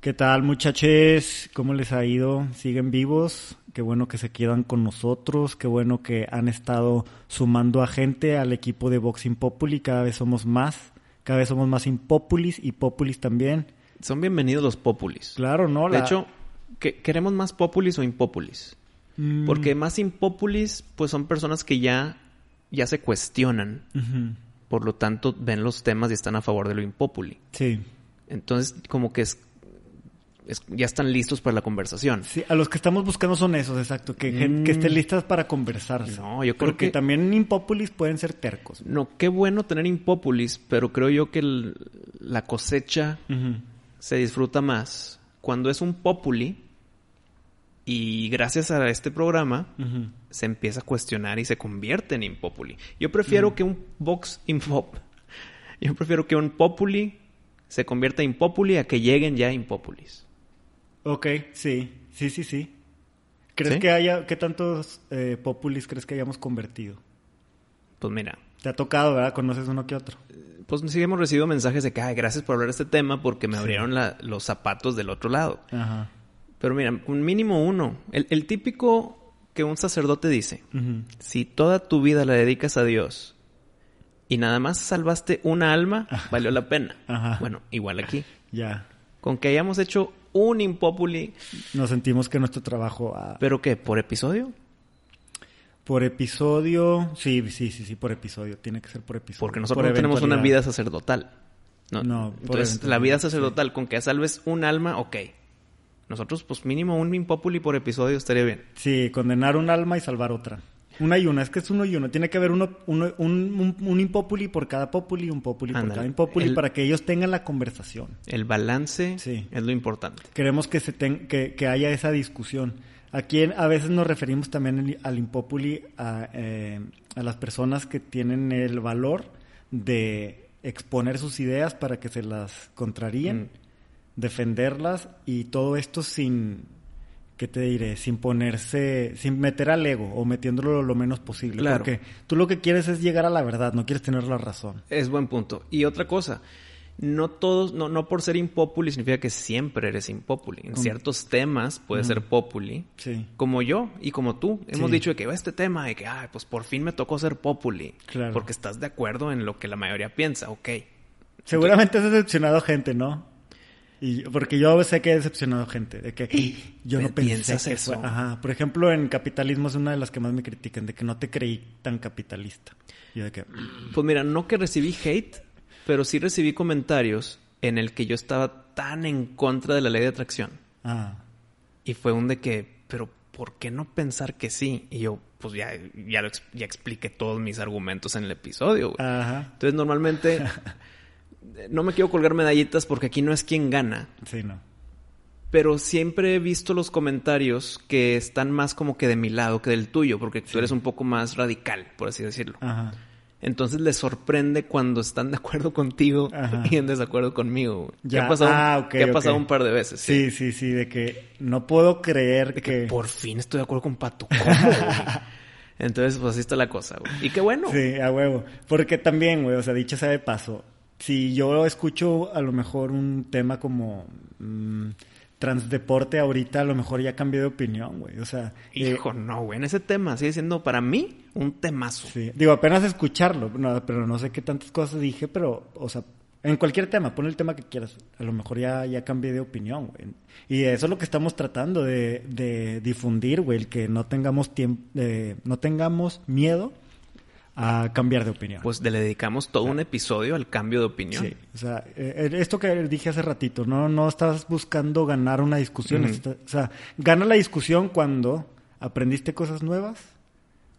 ¿Qué tal muchachos? ¿Cómo les ha ido? ¿Siguen vivos? Qué bueno que se quedan con nosotros, qué bueno que han estado sumando a gente al equipo de Boxing Populi, cada vez somos más, cada vez somos más Impopulis y Populis también. Son bienvenidos los Populis. Claro, ¿no? De La- hecho, ¿que- ¿queremos más Populis o Impopulis? Mm, Porque más Impopulis, pues son personas que ya, ya se cuestionan. Por lo tanto, ven los temas y están a favor de lo Impopuli. Sí. Entonces, como que es, es- ya están listos para la conversación. Sí, a los que estamos buscando son esos, exacto, que, que Mm. estén listas para conversar. No, yo creo Porque que- también Impopulis pueden ser tercos. No, qué bueno tener Impopulis, pero creo yo que el- la cosecha se disfruta más cuando es un populi y gracias a este programa se empieza a cuestionar y se convierte en impopuli. Yo prefiero que un box infop, yo prefiero que un populi se convierta en impopuli a que lleguen ya impopulis. Ok, sí, sí, sí, sí. ¿Crees ¿Sí? que haya, qué tantos eh, populis crees que hayamos convertido? Pues mira, Te ha tocado, ¿verdad? Conoces uno que otro. pues sí hemos recibido mensajes de que, "Ay, gracias por hablar de este tema porque me abrieron la- los zapatos del otro lado. Ajá. Pero mira, un mínimo uno. El, el típico que un sacerdote dice, si toda tu vida la dedicas a Dios y nada más salvaste una alma, valió la pena. Ajá. Bueno, igual aquí. Ya. Con que hayamos hecho un impopuli, Nos sentimos que nuestro trabajo ah, ¿pero qué? ¿Por episodio? por episodio, sí, sí, sí, sí, por episodio, tiene que ser por episodio. Porque nosotros Por no tenemos una vida sacerdotal. No, No, Entonces, la vida sí. sacerdotal, con que salves un alma, ok. Nosotros, pues mínimo un impopuli por episodio estaría bien. Sí, condenar un alma y salvar otra. Una y una, es que es uno y uno. Tiene que haber uno, uno- un, un, un impopuli por cada populi y un populi por cada impopuli El- para que ellos tengan la conversación. El balance Sí. es lo importante. Queremos que, se ten- que, que haya esa discusión. Aquí a veces nos referimos también al- al impopuli a, eh, a las personas que tienen el valor de exponer sus ideas para que se las contraríen, Mm. defenderlas y todo esto sin, ¿qué te diré? Sin ponerse, sin meter al ego o metiéndolo lo menos posible. Claro. Porque tú lo que quieres es llegar a la verdad, no quieres tener la razón. Es buen punto. Y otra cosa, no todos, no, no por ser impopuli significa que siempre eres impopuli. En ciertos temas puedes ser populi. Sí. Como yo y como tú. Hemos Sí. dicho de que "Oh, este tema de que, ay, pues por fin me tocó ser populi. Claro. Porque estás de acuerdo en lo que la mayoría piensa, ok. Seguramente has decepcionado gente, ¿no? Y porque yo sé que he decepcionado gente, de que yo no ¿Pi- pensé que eso? fue- Ajá, por ejemplo, en capitalismo es una de las que más me critican, de que no te creí tan capitalista. Yo de que Pues mira, no que recibí hate, pero sí recibí comentarios en el que yo estaba tan en contra de la ley de atracción. ah, Y fue un de que, pero ¿por qué no pensar que sí? Y yo, pues ya, ya, lo ya expliqué todos mis argumentos en el episodio, güey. ajá, Entonces normalmente no me quiero colgar medallitas porque aquí no es quien gana, sí, no. pero siempre he visto los comentarios que están más como que de mi lado que del tuyo, porque tú eres un poco más radical, por así decirlo. Ajá. Entonces les sorprende cuando están de acuerdo contigo Ajá. y en desacuerdo conmigo. Ya, ha pasado, ah, que ha pasado un par de veces. Sí, sí, sí, de que no puedo creer De que... que por fin estoy de acuerdo con Pato. Entonces, pues así está la cosa, güey. Y qué bueno. Sí, a huevo. Porque también, güey, o sea, dicho sea de paso, si yo escucho a lo mejor un tema como mm, transdeporte ahorita, a lo mejor ya cambié de opinión, güey. O sea, eh, Hijo, no, güey. En ese tema sigue siendo para mí un temazo. sí. Digo, apenas escucharlo, no, pero no sé qué tantas cosas dije, pero, o sea, en cualquier tema, pon el tema que quieras. A lo mejor ya, ya cambié de opinión, güey. Y eso es lo que estamos tratando de, de difundir, güey, el que no tengamos tiempo, no tengamos miedo a cambiar de opinión. Pues le dedicamos todo un episodio al cambio de opinión. Sí, o sea, eh, esto que dije hace ratito, no, no estás buscando ganar una discusión, está- o sea, gana la discusión cuando aprendiste cosas nuevas,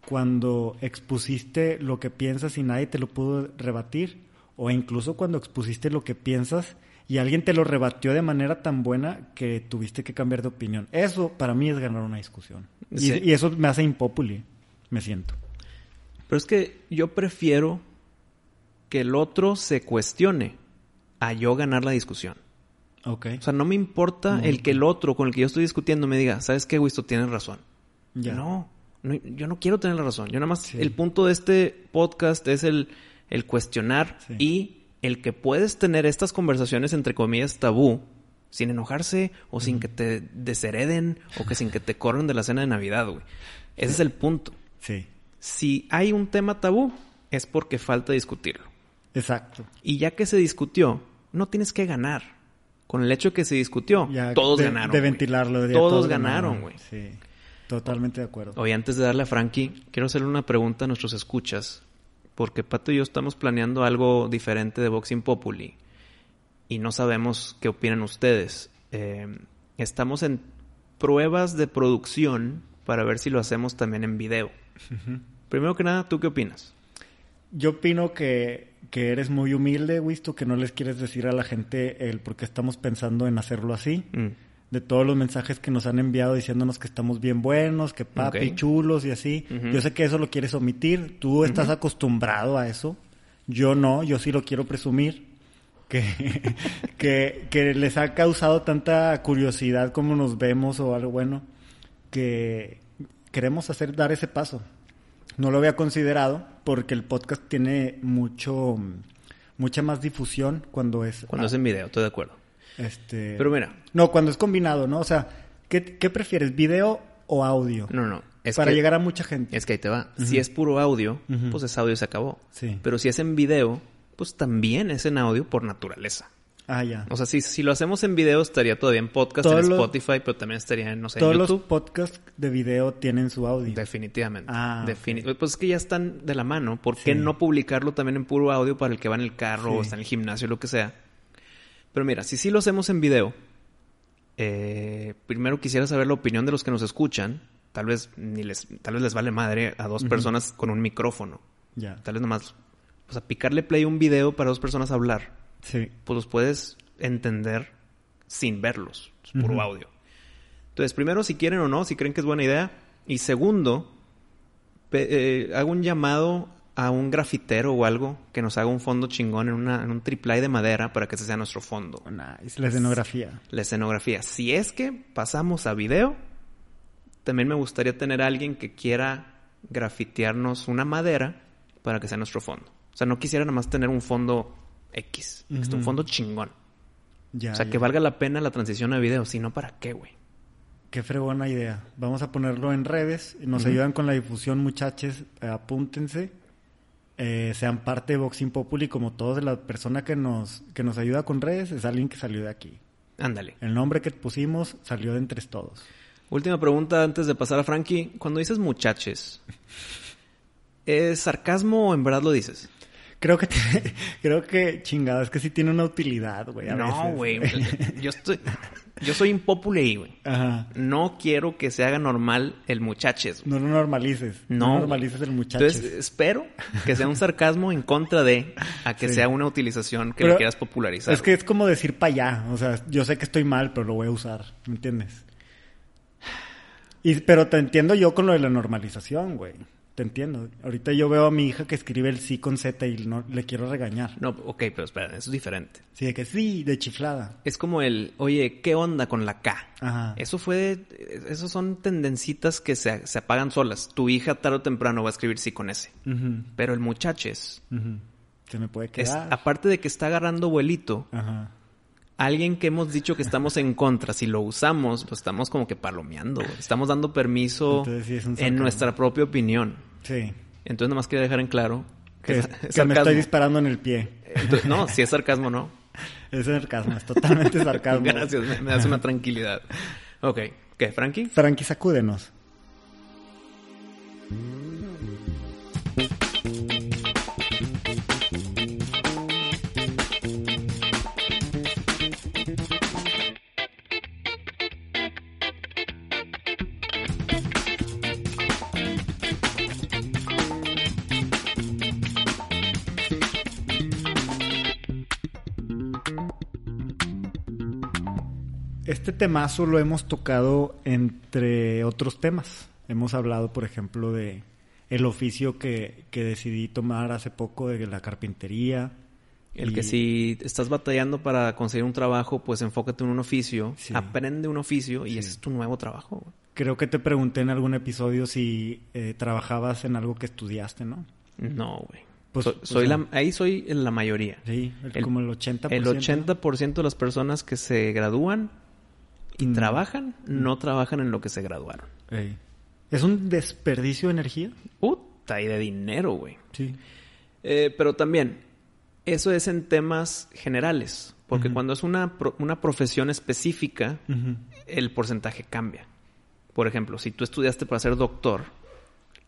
cuando expusiste lo que piensas y nadie te lo pudo rebatir, o incluso cuando expusiste lo que piensas y alguien te lo rebatió de manera tan buena que tuviste que cambiar de opinión. Eso para mí es ganar una discusión. Y- Sí. Y, eso me hace impopuli, me siento. Pero es que yo prefiero que el otro se cuestione a yo ganar la discusión. Ok. O sea, no me importa el que el otro con el que yo estoy discutiendo me diga, ¿sabes qué, Wisto? Tienes razón. Ya. No, no, yo no quiero tener la razón. Yo nada más, Sí. el punto de este podcast es el, el cuestionar Sí. y el que puedes tener estas conversaciones entre comillas tabú Sin enojarse o sin que te deshereden o que sin que te corran de la cena de Navidad, güey. Ese es el punto. Sí. Si hay un tema tabú, es porque falta discutirlo. Exacto. Y ya que se discutió, no tienes que ganar. Con el hecho de que se discutió, Ya todos de, ganaron. De ventilarlo. ya Todos ganaron, güey. Sí. Totalmente de acuerdo. Oye, antes de darle a Frankie, quiero hacerle una pregunta a nuestros escuchas. Porque Pato y yo estamos planeando algo diferente de Boxing Populi. Y no sabemos qué opinan ustedes. Eh, estamos en pruebas de producción para ver si lo hacemos también en video. Primero que nada, ¿tú qué opinas? Yo opino que, que eres muy humilde, Wisto, que no les quieres decir a la gente el por qué estamos pensando en hacerlo así. Mm. De todos los mensajes que nos han enviado diciéndonos que estamos bien buenos, que papi, chulos y así. Yo sé que eso lo quieres omitir. Tú estás acostumbrado a eso. Yo no, yo sí lo quiero presumir. Que, que, que les ha causado tanta curiosidad como nos vemos o algo bueno, que queremos hacer dar ese paso. No lo había considerado porque el podcast tiene mucho mucha más difusión cuando es Cuando es en video, estoy de acuerdo. este Pero mira, no cuando es combinado, ¿no? O sea, ¿qué, qué prefieres, video o audio? no, no. Es para que, llegar a mucha gente. Es que ahí te va. Si es puro audio, pues es audio y se acabó. Sí. Pero si es en video, pues también es en audio por naturaleza. Ah, ya. O sea, si, si lo hacemos en video, estaría todavía en podcast, Todos en los- Spotify, pero también estaría en, no sé, Todos en los podcasts de video tienen su audio. Definitivamente. Ah, Defini- Pues es que ya están de la mano. ¿Por qué Sí. no publicarlo también en puro audio para el que va en el carro Sí. o está en el gimnasio, lo que sea? Pero mira, si sí lo hacemos en video, eh, primero quisiera saber la opinión de los que nos escuchan. Tal vez ni les, tal vez les vale madre a dos personas con un micrófono. Ya. Tal vez nomás, o sea, picarle play a un video para dos personas hablar, Sí. pues los puedes entender sin verlos. Es puro audio. Entonces, primero, si quieren o no, si creen que es buena idea. Y segundo, eh, hago un llamado a un grafitero o algo que nos haga un fondo chingón en, una, en un triplay de madera para que ese sea nuestro fondo. Nice. La escenografía. La escenografía. Si es que pasamos a video, también me gustaría tener a alguien que quiera grafitearnos una madera para que sea nuestro fondo. O sea, no quisiera nada más tener un fondo X, que esté un fondo chingón. Ya, o sea, ya. que valga la pena la transición a video, si no, ¿para qué, güey? Qué fregona idea. Vamos a ponerlo en redes. Nos ayudan con la difusión, muchachos. Apúntense. Eh, sean parte de Boxing Populi como todos. La persona que nos, que nos ayuda con redes es alguien que salió de aquí. Ándale. El nombre que pusimos salió de entre todos. Última pregunta antes de pasar a Frankie. Cuando dices muchaches, ¿es sarcasmo o en verdad lo dices? Creo que, tiene- creo que chingada, es que sí tiene una utilidad, güey. a no, güey. Yo estoy... Yo soy impopule ahí, güey. Ajá. No quiero que se haga normal el muchaches. güey. No lo normalices. No. No, normalices el muchacho. Entonces, espero que sea un sarcasmo en contra de a que Sí. sea una utilización que Pero le quieras popularizar. es que es como decir pa' allá. O sea, yo sé que estoy mal, pero lo voy a usar. ¿Me entiendes? Y, pero te entiendo yo con lo de la normalización, güey. Te entiendo. Ahorita yo veo a mi hija que escribe el sí con Z y no, le quiero regañar. No, ok, pero espera, eso es diferente. Sí, de que sí, de chiflada. Es como el, oye, ¿qué onda con la K? Ajá. Eso fue, esos son tendencitas que se, se apagan solas. Tu hija tarde o temprano va a escribir sí con ese. Ujú, Pero el muchaches, ujú. Se me puede es, quedar. aparte de que está agarrando vuelito, Ajá. Alguien que hemos dicho que estamos en contra, si lo usamos, lo estamos como que palomeando. güey. Estamos dando permiso Entonces sí en nuestra propia opinión. Sí. Entonces, nada más quería dejar en claro que, Que, es, que es me estoy disparando en el pie. Entonces, no, si es sarcasmo, no. Es sarcasmo, es totalmente sarcasmo. Gracias, me, me das una tranquilidad. Ok, ¿qué, Frankie? Frankie, sacúdenos. Este temazo lo hemos tocado entre otros temas. Hemos hablado, por ejemplo, de el oficio que, que decidí tomar hace poco de la carpintería. El Y- que si estás batallando para conseguir un trabajo, pues enfócate en un oficio, Sí. aprende un oficio y Sí. ese es tu nuevo trabajo. Creo que te pregunté en algún episodio si eh, trabajabas en algo que estudiaste, ¿no? No, güey. Pues, soy, la, ahí soy en la mayoría. Sí, el- el- como el 80%. El 80% de las personas que se gradúan y Mm. trabajan, no trabajan en lo que se graduaron. Ey. ¿Es un desperdicio de energía? Puta, y de dinero, güey. Sí. Eh, pero también, eso es en temas generales. Porque cuando es una, pro- una profesión específica, el porcentaje cambia. Por ejemplo, si tú estudiaste para ser doctor,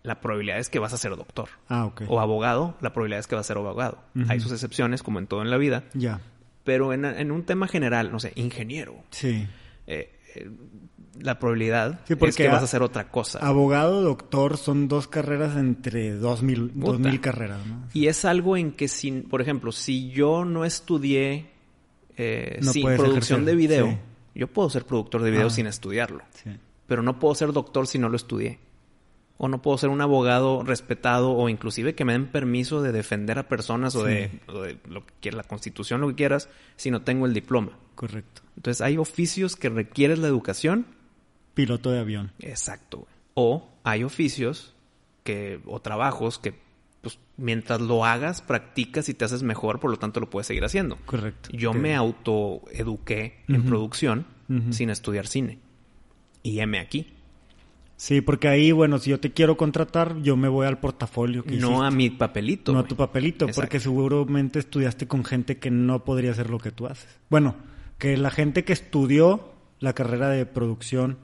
la probabilidad es que vas a ser doctor. Ah, ok. O abogado, la probabilidad es que vas a ser abogado. Hay sus excepciones, como en todo en la vida. Ya. Pero en, en un tema general, no sé, ingeniero, Sí. eh, eh, la probabilidad Sí, es porque que vas a- hacer otra cosa. Abogado, doctor, son dos carreras entre dos mil, dos mil carreras, ¿no? Y es algo en que, si, por ejemplo, si yo no estudié eh, No sin producción ejercer, de video, sí. yo puedo ser productor de video Ah. sin estudiarlo. Sí. Pero no puedo ser doctor si no lo estudié. O no puedo ser un abogado respetado o inclusive que me den permiso de defender a personas o, de, o de lo que la constitución, lo que quieras, si no tengo el diploma. Correcto. Entonces hay oficios que requieren la educación Piloto de avión. Exacto. O hay oficios que o trabajos que pues mientras lo hagas practicas y te haces mejor, por lo tanto lo puedes seguir haciendo. Correcto. Yo me autoeduqué en producción sin estudiar cine. Y heme aquí. Sí, porque ahí, bueno, si yo te quiero contratar, yo me voy al portafolio que No hiciste. a mi papelito. No a tu papelito, Exacto. porque seguramente estudiaste con gente que no podría hacer lo que tú haces. Bueno, que la gente que estudió la carrera de producción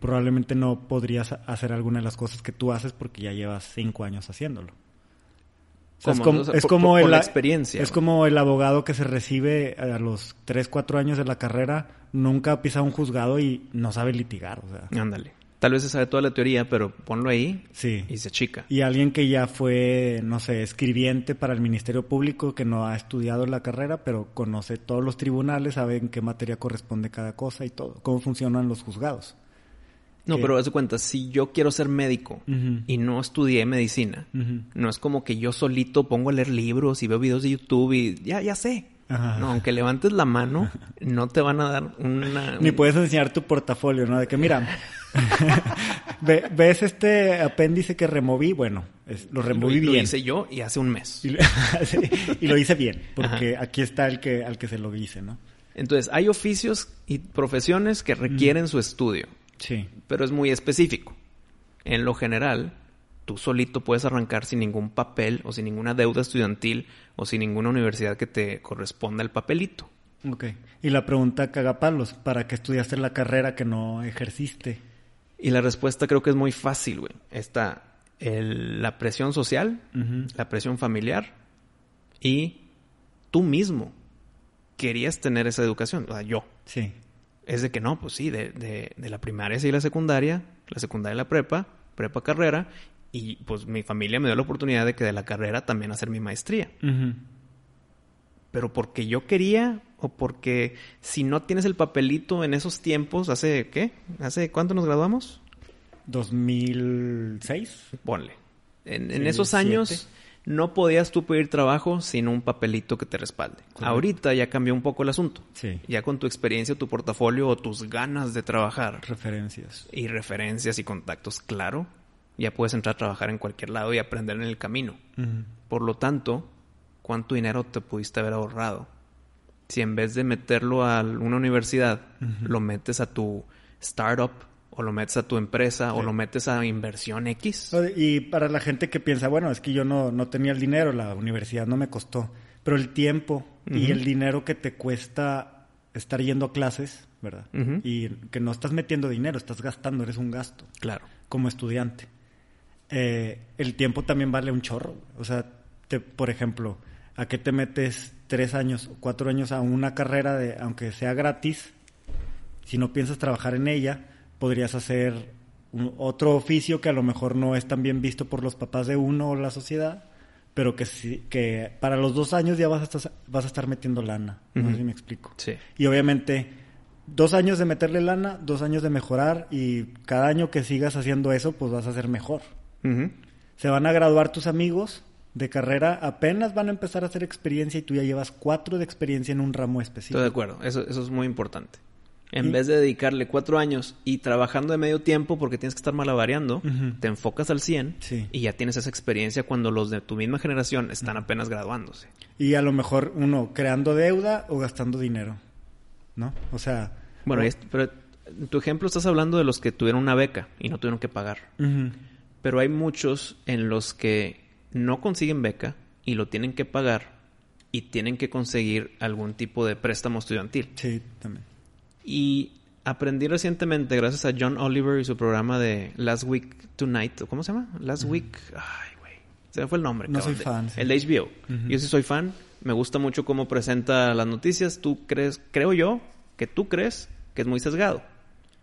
probablemente no podrías hacer alguna de las cosas que tú haces porque ya llevas cinco años haciéndolo. O sea, es como, O sea, es por- como por- por el, la experiencia, Es como el abogado que se recibe a los 3, 4 años de la carrera, nunca ha pisado un juzgado y no sabe litigar. O sea, Ándale. Tal vez se sabe toda la teoría, pero ponlo ahí sí. y se chica. Y alguien que ya fue, no sé, escribiente para el Ministerio Público, que no ha estudiado la carrera, pero conoce todos los tribunales, sabe en qué materia corresponde cada cosa y todo, cómo funcionan los juzgados. No, pero haz de cuenta, si yo quiero ser médico y no estudié medicina. No es como que yo solito pongo a leer libros y veo videos de YouTube y ya, ya sé. Ajá. No, aunque levantes la mano, no te van a dar una... Ni puedes enseñar tu portafolio, ¿no? De que, mira, ve- ¿ves este apéndice que removí? Bueno, es- lo lo, removí lo bien. hice yo y hace un mes. Y lo, y lo hice bien, porque aquí está el que, al que se lo hice, ¿no? Entonces, hay oficios y profesiones que requieren su estudio, Sí. pero es muy específico. En lo general, tú solito puedes arrancar sin ningún papel o sin ninguna deuda estudiantil o sin ninguna universidad que te corresponda el papelito. Ok. Y la pregunta cagapalos, ¿para qué estudiaste la carrera que no ejerciste? Y la respuesta creo que es muy fácil, güey. Está el- la presión social, la presión familiar y tú mismo querías tener esa educación, o sea, yo. Sí. Es de que no, pues sí, de, de, de la primaria sí la secundaria, la secundaria la prepa, prepa carrera, y pues mi familia me dio la oportunidad de que de la carrera también hacer mi maestría. Pero porque yo quería o porque si no tienes el papelito en esos tiempos, ¿hace qué? ¿Hace cuánto nos graduamos? 2006. Ponle. En, en esos años no podías tú pedir trabajo sin un papelito que te respalde. Correcto. Ahorita ya cambió un poco el asunto. Sí. Ya con tu experiencia, tu portafolio o tus ganas de trabajar Referencias. y referencias y contactos, claro, ya puedes entrar a trabajar en cualquier lado y aprender en el camino. Por lo tanto, ¿cuánto dinero te pudiste haber ahorrado? Si en vez de meterlo a una universidad, lo metes a tu startup o lo metes a tu empresa o lo metes a inversión X. Y para la gente que piensa, bueno, es que yo no, no tenía el dinero, la universidad no me costó, pero el tiempo y el dinero que te cuesta estar yendo a clases, ¿verdad? Y que no estás metiendo dinero, estás gastando, eres un gasto Claro. como estudiante. Eh, el tiempo también vale un chorro. O sea, te, por ejemplo, ¿a qué te metes tres años o cuatro años a una carrera de, aunque sea gratis? Si no piensas trabajar en ella, podrías hacer un- otro oficio que a lo mejor no es tan bien visto por los papás de uno o la sociedad, pero que sí, que para los dos años ya vas a estar, vas a estar metiendo lana. No sé si me explico. Sí. Y obviamente, dos años de meterle lana, dos años de mejorar y cada año que sigas haciendo eso, pues vas a ser mejor. Se van a graduar tus amigos de carrera, apenas van a empezar a hacer experiencia y tú ya llevas cuatro de experiencia en un ramo Estoy de específico. acuerdo. Eso, eso es muy importante. En Y- vez de dedicarle cuatro años y trabajando de medio tiempo porque tienes que estar malabareando, te enfocas al 100 Sí. y ya tienes esa experiencia cuando los de tu misma generación están apenas graduándose. Y a lo mejor uno creando deuda o gastando dinero. ¿No? O sea. Bueno, o- pero en tu ejemplo estás hablando de los que tuvieron una beca y no tuvieron que pagar. Pero hay muchos en los que no consiguen beca y lo tienen que pagar y tienen que conseguir algún tipo de préstamo estudiantil. Sí, también. Y aprendí recientemente, gracias a John Oliver y su programa de Last Week Tonight, ¿o ¿cómo se llama? Last Week. Ay, güey. Se me fue el nombre. No cabrón, soy de- fan, sí. El de HBO. Yo sí soy fan. Me gusta mucho cómo presenta las noticias. Tú crees, creo yo, que tú crees que es muy sesgado.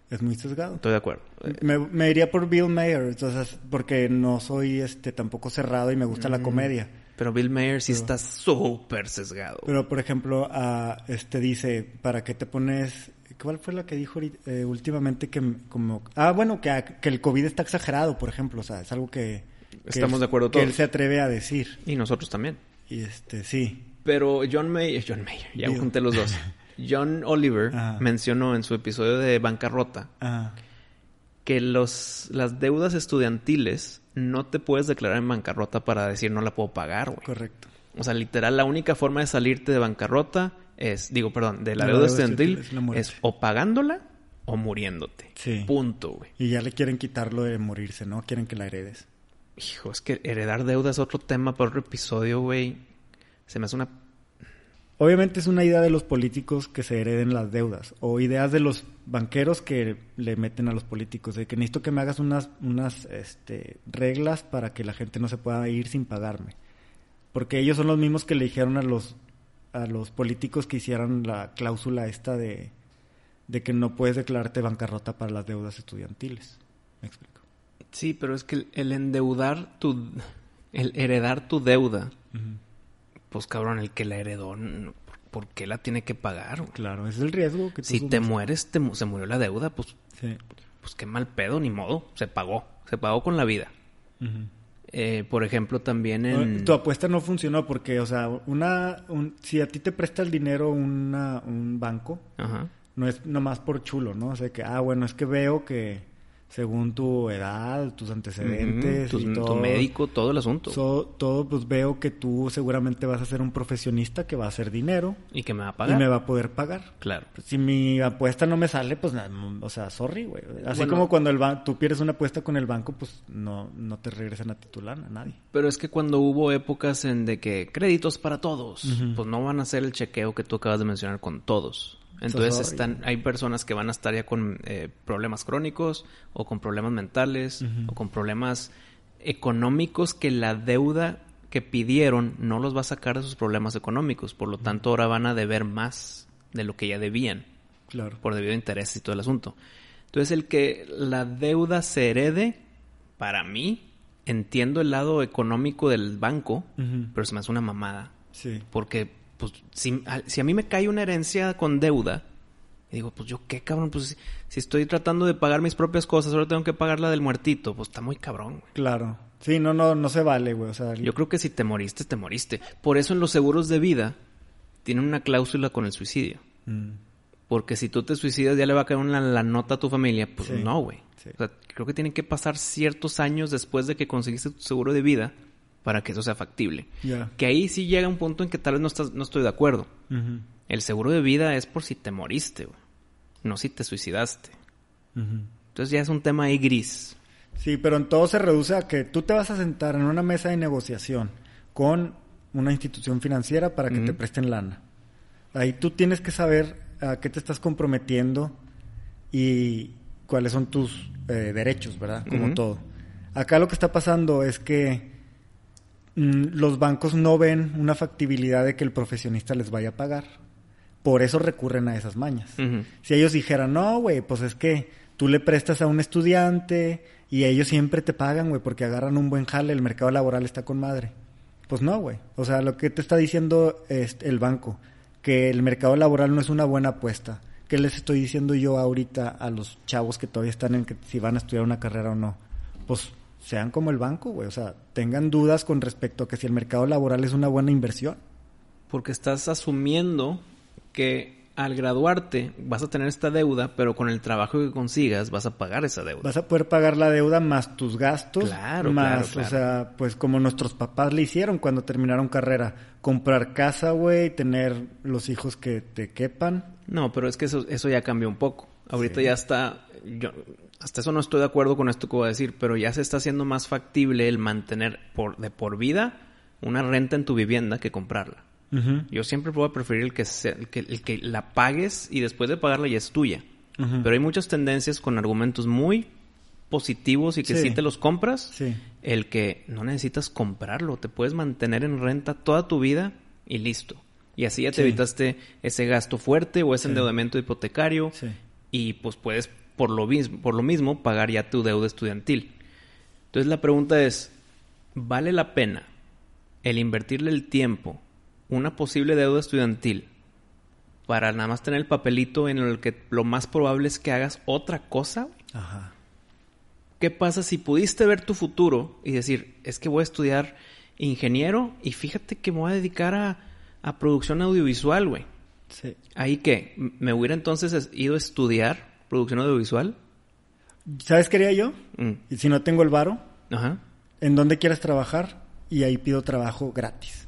Es muy sesgado. Estoy de acuerdo. Me, me iría por Bill Mayer, entonces, porque no soy este tampoco cerrado y me gusta Mm. la comedia. Pero Bill Mayer sí Pero- está súper sesgado. Pero, por ejemplo, a, este dice, ¿para qué te pones...? ¿Cuál fue la que dijo eh, últimamente que como... Ah, bueno, que, a- que el COVID está exagerado, por ejemplo. O sea, es algo que... que Estamos él- de acuerdo Que él todos. se atreve a decir. Y nosotros también. Y este, sí. Pero John Mayer, John Mayer, ya Bill. junté los dos. John Oliver Ajá. mencionó en su episodio de Bancarrota que los, las deudas estudiantiles no te puedes declarar en bancarrota para decir no la puedo pagar, güey. correcto. O sea, literal, la única forma de salirte de bancarrota es, digo, perdón, de la De la deuda deuda estudiantil es o pagándola o muriéndote. Sí. Punto, güey. Y ya le quieren quitarlo de morirse, ¿no? Quieren que la heredes. Hijo, es que heredar deuda es otro tema para otro episodio, güey. Se me hace una... Obviamente es una idea de los políticos que se hereden las deudas o ideas de los banqueros que le meten a los políticos de que necesito que me hagas unas unas este, reglas para que la gente no se pueda ir sin pagarme. Porque ellos son los mismos que le dijeron a los a los políticos que hicieran la cláusula esta de de que no puedes declararte bancarrota para las deudas estudiantiles. ¿Me explico? Sí, pero es que el, el endeudar tu... El heredar tu deuda, pues cabrón, el que la heredó, ¿por qué la tiene que pagar? güey? Claro, ese es el riesgo que Si te mueres, te se murió la deuda, pues, Sí. pues qué mal pedo, ni modo. Se pagó. Se pagó con la vida. Eh, por ejemplo, también en... Tu apuesta no funcionó porque, o sea, una, un- si a ti te presta el dinero una, un banco, Ajá. no es nomás por chulo, ¿no? O sea, que, ah, bueno, es que veo que según tu edad, tus antecedentes tu, y médico, todo el asunto. so- todo, pues veo que tú seguramente vas a ser un profesionista que va a hacer dinero y que me va a y pagar. me va a poder pagar. Claro. Si mi apuesta no me sale, pues, o sea, sorry, güey. Así Bueno. como cuando el ba- tú pierdes una apuesta con el banco, pues no, no te regresan a titular a nadie. Pero es que cuando hubo épocas en de que créditos para todos, pues no van a hacer el chequeo que tú acabas de mencionar con todos. Entonces están, hay personas que van a estar ya con eh, problemas crónicos o con problemas mentales o con problemas económicos que la deuda que pidieron no los va a sacar de sus problemas económicos. Por lo tanto, ahora van a deber más de lo que ya debían Claro. por debido a intereses y todo el asunto. Entonces, el que la deuda se herede, para mí, entiendo el lado económico del banco, pero se me hace una mamada. Sí. Porque, pues, si a, si a mí me cae una herencia con deuda, digo, pues yo qué cabrón, pues si, estoy tratando de pagar mis propias cosas, ahora tengo que pagar la del muertito, pues está muy cabrón, güey. Claro. Sí, no, no, no se vale, güey. O sea, Yo creo que si te moriste, te moriste. Por eso en los seguros de vida tienen una cláusula con el suicidio. Mm, Porque si tú te suicidas ya le va a caer una la nota a tu familia. Pues Sí, no, güey. sí. O sea, creo que tienen que pasar ciertos años después de que conseguiste tu seguro de vida para que eso sea factible. Que ahí sí llega un punto en que tal vez no, estás, no estoy de acuerdo. El seguro de vida es por si te moriste, güey. No si te suicidaste. Entonces ya es un tema ahí gris. Sí, pero en todo se reduce a que tú te vas a sentar en una mesa de negociación con una institución financiera para que te presten lana. Ahí tú tienes que saber a qué te estás comprometiendo y cuáles son tus eh, derechos, ¿verdad? Como todo. Acá lo que está pasando es que los bancos no ven una factibilidad de que el profesionista les vaya a pagar. Por eso recurren a esas mañas. Si ellos dijeran, no, güey, pues es que tú le prestas a un estudiante y ellos siempre te pagan, güey, porque agarran un buen jale, el mercado laboral está con madre. Pues no, güey. O sea, lo que te está diciendo es el banco, que el mercado laboral no es una buena apuesta. ¿Qué les estoy diciendo yo ahorita a los chavos que todavía están en que si van a estudiar una carrera o no? Pues sean como el banco, güey. O sea, tengan dudas con respecto a que si el mercado laboral es una buena inversión. Porque estás asumiendo que al graduarte vas a tener esta deuda, pero con el trabajo que consigas vas a pagar esa deuda. Vas a poder pagar la deuda más tus gastos. Claro, más, claro, o sea, pues como nuestros papás le hicieron cuando terminaron carrera. Comprar casa, güey, tener los hijos que te quepan. No, pero es que eso, eso ya cambió un poco. Ahorita Sí. ya está, yo hasta eso no estoy de acuerdo con esto que voy a decir, pero ya se está haciendo más factible el mantener por, de por vida una renta en tu vivienda que comprarla. Yo siempre voy a preferir el que, sea- el que, el que la pagues y después de pagarla ya es tuya. Pero hay muchas tendencias con argumentos muy positivos y que Sí. si te los compras, Sí. el que no necesitas comprarlo, te puedes mantener en renta toda tu vida y listo. Y así ya te Sí. evitaste ese gasto fuerte o ese Sí. endeudamiento hipotecario Sí. y pues puedes por lo mismo, por lo mismo pagar ya tu deuda estudiantil. Entonces la pregunta es, ¿vale la pena el invertirle el tiempo una posible deuda estudiantil para nada más tener el papelito en el que lo más probable es que hagas otra cosa? Ajá. ¿Qué pasa si pudiste ver tu futuro y decir, es que voy a estudiar ingeniero y fíjate que me voy a dedicar a, a producción audiovisual, güey? Sí. ¿Ahí qué? M- ¿Me hubiera entonces es- ido a estudiar producción audiovisual? ¿Sabes qué haría yo? Mm, Y si no tengo el varo, Ajá. ¿en dónde quieres trabajar? Y ahí pido trabajo gratis.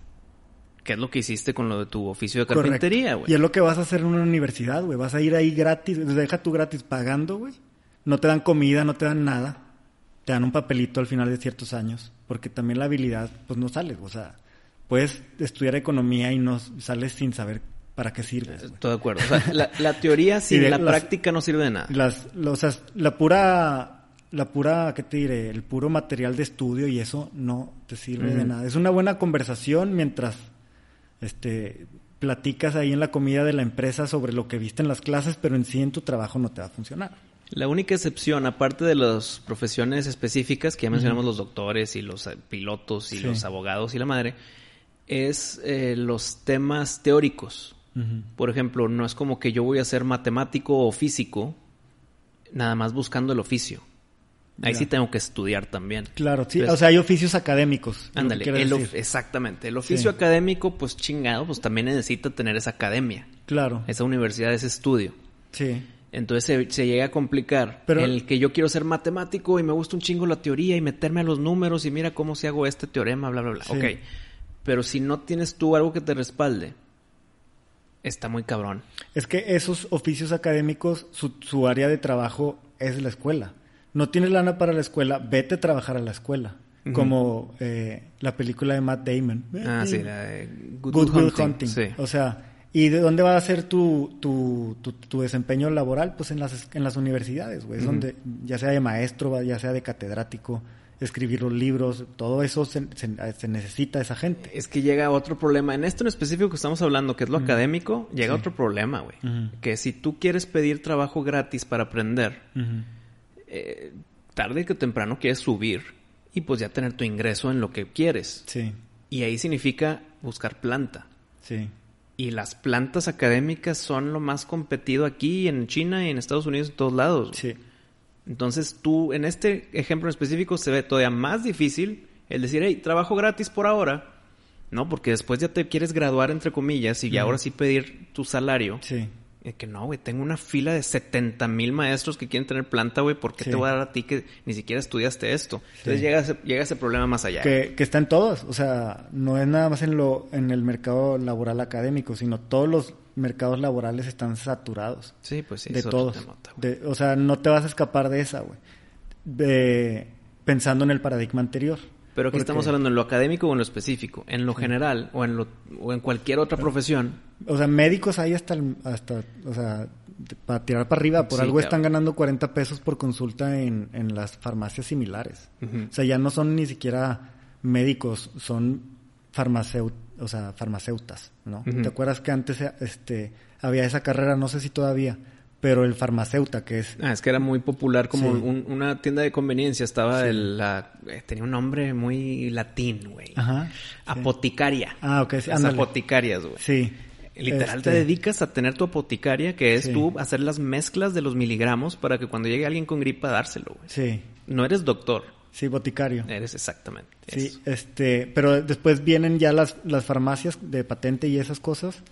¿Qué es lo que hiciste con lo de tu oficio de carpintería, Y güey? es lo que vas a hacer en una universidad, güey. Vas a ir ahí gratis, deja tú gratis pagando, güey. No te dan comida, no te dan nada. Te dan un papelito al final de ciertos años. Porque también la habilidad, pues no sales. O sea, puedes estudiar economía y no sales sin saber para qué sirves, güey. Estoy de acuerdo. O sea, la, la teoría sin de la las- práctica no sirve de nada. Las, o sea, la pura, la pura, ¿qué te diré? El puro material de estudio y eso no te sirve de nada. Es una buena conversación mientras, este, platicas ahí en la comida de la empresa sobre lo que viste en las clases, pero en sí en tu trabajo no te va a funcionar. La única excepción, aparte de las profesiones específicas, que ya mencionamos los doctores y los eh, pilotos y Sí. los abogados y la madre, es eh, los temas teóricos. Por ejemplo, no es como que yo voy a ser matemático o físico, nada más buscando el oficio. Ahí sí tengo que estudiar también. Claro, sí. O sea, hay oficios académicos. Ándale, el decir. exactamente. El oficio Sí. académico, pues chingado, pues también necesita tener esa academia, Claro. esa universidad, ese estudio. Sí. Entonces se, se llega a complicar Pero- el que yo quiero ser matemático y me gusta un chingo la teoría y meterme a los números y mira cómo se hago este teorema, bla, bla, bla. Sí. Ok. Pero si no tienes tú algo que te respalde, está muy cabrón. Es que esos oficios académicos, su, su área de trabajo es la escuela. No tienes lana para la escuela, vete a trabajar a la escuela. Como eh, la película de Matt Damon. Ah, sí, la de Good, Good, Will Hunting. Hunting. Sí. O sea, ¿y de dónde va a ser tu, tu, tu, tu desempeño laboral? Pues en las, en las universidades, güey. Es donde, ya sea de maestro, ya sea de catedrático, escribir los libros, todo eso se, se- se necesita esa gente. Es que llega otro problema. En esto en específico que estamos hablando, que es lo académico, llega Sí. otro problema, güey. Que si tú quieres pedir trabajo gratis para aprender, eh, tarde que temprano quieres subir y pues ya tener tu ingreso en lo que quieres. Sí, Y ahí significa buscar planta. sí. Y las plantas académicas son lo más competido aquí, en China y en Estados Unidos, en todos lados. Sí. Entonces tú, en este ejemplo en específico, se ve todavía más difícil el decir, hey, trabajo gratis por ahora. No, porque después ya te quieres graduar, entre comillas, y ya ahora sí pedir tu salario. Sí. Y que no, güey, tengo una fila de 70 mil maestros que quieren tener planta, güey, ¿por qué Sí. te voy a dar a ti que ni siquiera estudiaste esto? Entonces Sí. llega, ese, llega ese problema más allá. Que, que está en todos, o sea, no es nada más en lo en el mercado laboral académico, sino todos los mercados laborales están saturados Sí, pues sí, de todos. De- o sea, no te vas a escapar de esa, güey. De pensando en el paradigma anterior. Pero aquí Porque- estamos hablando en lo académico o en lo específico, en lo general o en lo o en cualquier otra profesión. O sea, médicos hay hasta, el- hasta o sea, para tirar para arriba. Por Sí, algo están ganando 40 pesos por consulta en, en las farmacias similares. O sea, ya no son ni siquiera médicos, son farmaceut, o sea, farmacéutas, ¿no? ¿Te acuerdas que antes este, había esa carrera, no sé si todavía, pero el farmacéuta, que es... Ah, es que era muy popular como Sí. un- una tienda de conveniencia. Estaba Sí. el, la, eh, tenía un nombre muy latín, güey. Ajá. sí. Apoticaria. Ah, ok, sí, Las apoticarias, güey. Sí. Literal Este, te dedicas a tener tu apoticaria, que es tú hacer las mezclas de los miligramos para que cuando llegue alguien con gripa dárselo, güey. Sí, No eres doctor, sí, boticario. eres exactamente. Sí, eso. este, pero después vienen ya las, las farmacias de patente y esas cosas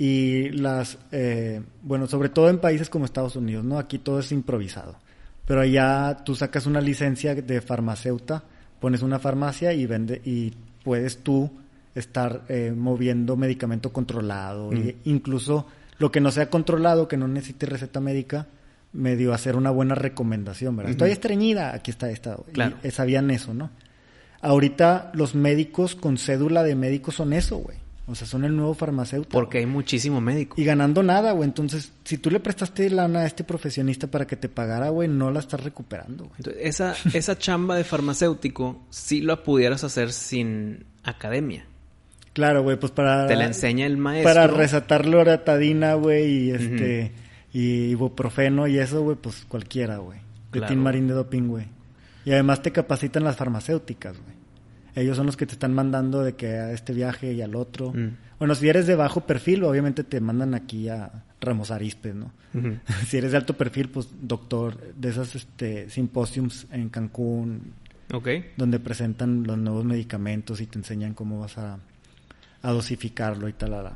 Y las, eh, bueno, sobre todo en países como Estados Unidos, ¿no? Aquí todo es improvisado. Pero allá tú sacas una licencia de farmacéutica, pones una farmacia y vende, y puedes tú estar eh, moviendo medicamento controlado. E incluso lo que no sea controlado, que no necesite receta médica, medio hacer una buena recomendación, ¿verdad? Estoy estreñida, aquí está esta. Claro. Y sabían eso, ¿no? Ahorita los médicos con cédula de médico son eso, güey. O sea, son el nuevo farmacéutico. Porque hay muchísimo médico. Y ganando nada, güey. Entonces, si tú le prestaste lana a este profesionista para que te pagara, güey, no la estás recuperando, güey. Entonces, esa, esa chamba de farmacéutico sí la pudieras hacer sin academia. Claro, güey, pues para... Te la enseña el maestro. Para resatar loratadina, güey, y este... Y ibuprofeno y eso, güey, pues cualquiera, güey. Claro. Marín de doping, güey. Y además te capacitan las farmacéuticas, güey. Ellos son los que te están mandando de que a este viaje y al otro. Mm. Bueno, si eres de bajo perfil, obviamente te mandan aquí a Ramos Arispe, ¿no? Si eres de alto perfil, pues doctor, de esos este, simposiums en Cancún, donde presentan los nuevos medicamentos y te enseñan cómo vas a, a dosificarlo y tal.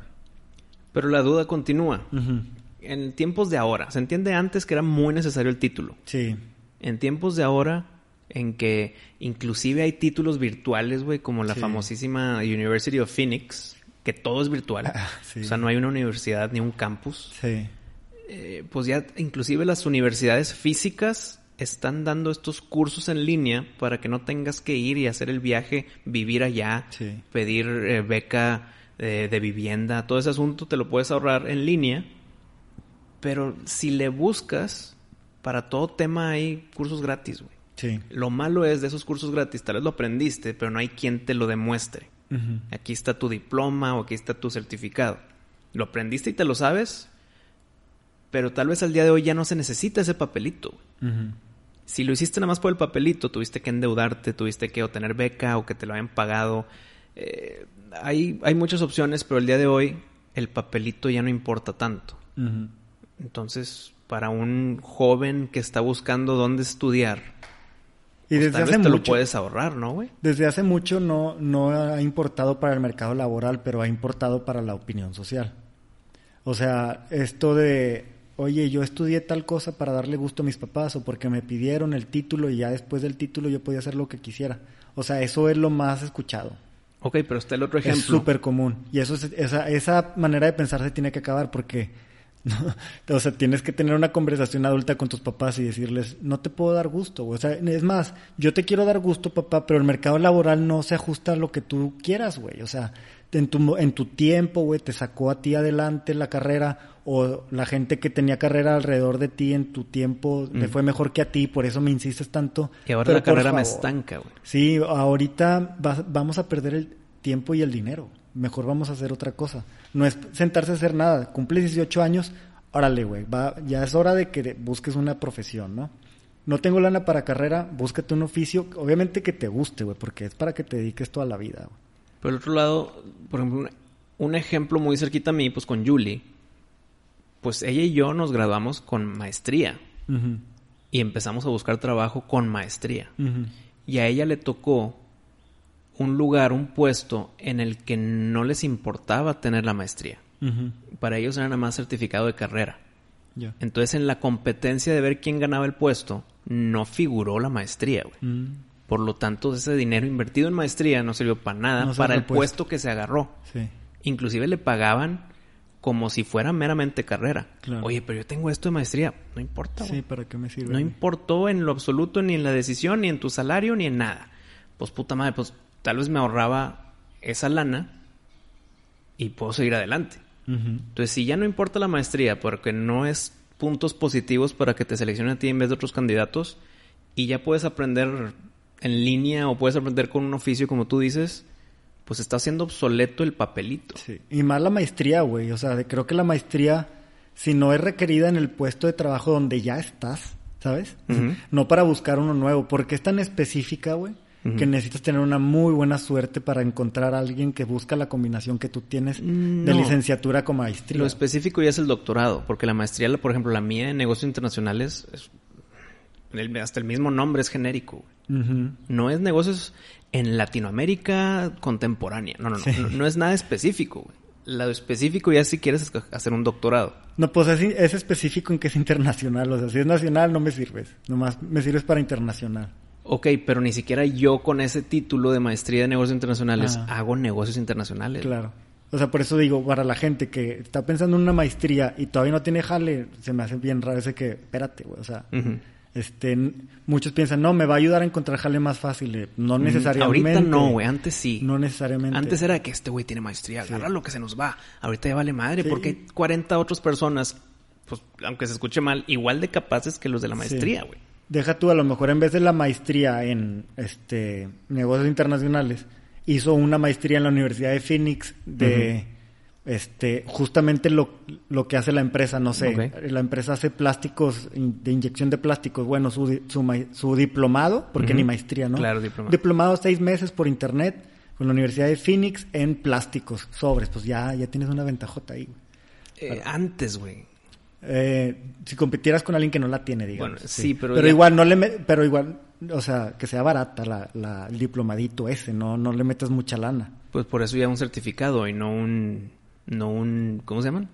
Pero la duda continúa. Ujú. En tiempos de ahora, se entiende antes que era muy necesario el título. Sí, En tiempos de ahora, en que inclusive hay títulos virtuales, güey, como la Sí. famosísima University of Phoenix, que todo es virtual. Ah, sí. O sea, no hay una universidad ni un campus. sí. Eh, pues ya inclusive las universidades físicas están dando estos cursos en línea para que no tengas que ir y hacer el viaje, vivir allá, Sí. pedir eh, beca eh, de vivienda, todo ese asunto te lo puedes ahorrar en línea. Pero si le buscas, para todo tema hay cursos gratis, güey. Sí. Lo malo es de esos cursos gratis, tal vez lo aprendiste, pero no hay quien te lo demuestre. Aquí está tu diploma o aquí está tu certificado. Lo aprendiste y te lo sabes, pero tal vez al día de hoy ya no se necesita ese papelito. Si lo hiciste nada más por el papelito, tuviste que endeudarte, tuviste que obtener beca o que te lo hayan pagado. Eh, hay, hay muchas opciones, pero el día de hoy el papelito ya no importa tanto. Entonces, para un joven que está buscando dónde estudiar, Y pues, desde tal hace vez te lo mucho, puedes ahorrar, ¿no, güey? desde hace mucho no, no ha importado para el mercado laboral, pero ha importado para la opinión social. O sea, esto de, oye, yo estudié tal cosa para darle gusto a mis papás o porque me pidieron el título y ya después del título yo podía hacer lo que quisiera. O sea, eso es lo más escuchado. Ok, pero está el otro ejemplo. Es súper común. Y eso es- esa, esa manera de pensar se tiene que acabar porque. o sea, tienes que tener una conversación adulta con tus papás y decirles, no te puedo dar gusto. güey. O sea, es más, yo te quiero dar gusto, papá, pero el mercado laboral no se ajusta a lo que tú quieras, güey. O sea, en tu, en tu tiempo, güey, te sacó a ti adelante la carrera o la gente que tenía carrera alrededor de ti en tu tiempo le Mm. fue mejor que a ti, por eso me insistes tanto. Y ahora Pero la carrera me estanca, güey. Sí, ahorita va- vamos a perder el tiempo y el dinero. Mejor vamos a hacer otra cosa. No es sentarse a hacer nada. Cumples 18 años, órale, güey. Va, ya es hora de que busques una profesión, ¿no? No tengo lana para carrera, búscate un oficio, obviamente que te guste, güey, porque es para que te dediques toda la vida, güey. Por el otro lado, por ejemplo, un, ejemplo muy cerquita a mí, pues con Julie, pues ella y yo nos graduamos con maestría y empezamos a buscar trabajo con maestría. Y a ella le tocó un lugar, un puesto en el que no les importaba tener la maestría. Para ellos era nada más certificado de carrera. Entonces en la competencia de ver quién ganaba el puesto, no figuró la maestría, güey. Mm, Por lo tanto, ese dinero invertido en maestría no sirvió para nada, No para el puesto que se agarró. Sí. Inclusive le pagaban como si fuera meramente carrera. Claro. Oye, pero yo tengo esto de maestría. No importa. Sí, ¿para qué me sirve? No importó en lo absoluto ni en la decisión, ni en tu salario, ni en nada. Pues puta madre, pues tal vez me ahorraba esa lana y puedo seguir adelante. Entonces, si ya no importa la maestría, porque no es puntos positivos para que te seleccionen a ti en vez de otros candidatos, y ya puedes aprender en línea o puedes aprender con un oficio, como tú dices, pues está haciendo obsoleto el papelito. Sí. Y más la maestría, güey. O sea, creo que la maestría, si no es requerida en el puesto de trabajo donde ya estás, ¿sabes? No para buscar uno nuevo, porque es tan específica, güey, Que necesitas tener una muy buena suerte para encontrar a alguien que busca la combinación que tú tienes de licenciatura con maestría. Lo específico ya es el doctorado, porque la maestría, por ejemplo, la mía en negocios internacionales, es- el- hasta el mismo nombre es genérico. No es negocios en Latinoamérica contemporánea. No, no, no. Sí. No, no es nada específico, güey. Lo específico ya si quieres hacer un doctorado. No, pues es, es, específico en que es internacional. O sea, si es nacional no me sirves. Nomás me sirves para internacional. Ok, pero ni siquiera yo con ese título de maestría de negocios internacionales ah. hago negocios internacionales. Claro. O sea, por eso digo, para la gente que está pensando en una maestría y todavía no tiene jale, se me hace bien raro ese que, espérate, güey, o sea, este, muchos piensan, no, me va a ayudar a encontrar jale más fácil. Eh, no necesariamente. Ahorita no, güey, antes sí. No necesariamente. Antes era que este güey tiene maestría, agarra lo que se nos va. Ahorita ya vale madre, porque hay 40 otras personas, pues, aunque se escuche mal, igual de capaces que los de la maestría, güey deja tú, a lo mejor en vez de la maestría en este negocios internacionales, hizo una maestría en la Universidad de Phoenix de este justamente lo, lo, que hace la empresa, no sé, la empresa hace plásticos de inyección de plásticos, bueno, su, su, diplomado, porque ni maestría, ¿no? Claro, diplomado. Diplomado seis meses por internet con la Universidad de Phoenix en plásticos, sobres, pues ya, ya tienes una ventajota ahí. Eh, antes, güey. Eh, si compitieras con alguien que no la tiene, digamos. sí, pero, pero igual no le pero igual, o sea, que sea barata la, la, el diplomadito ese, no no le metas mucha lana. Pues por eso ya un certificado y no un no un ¿cómo se llaman?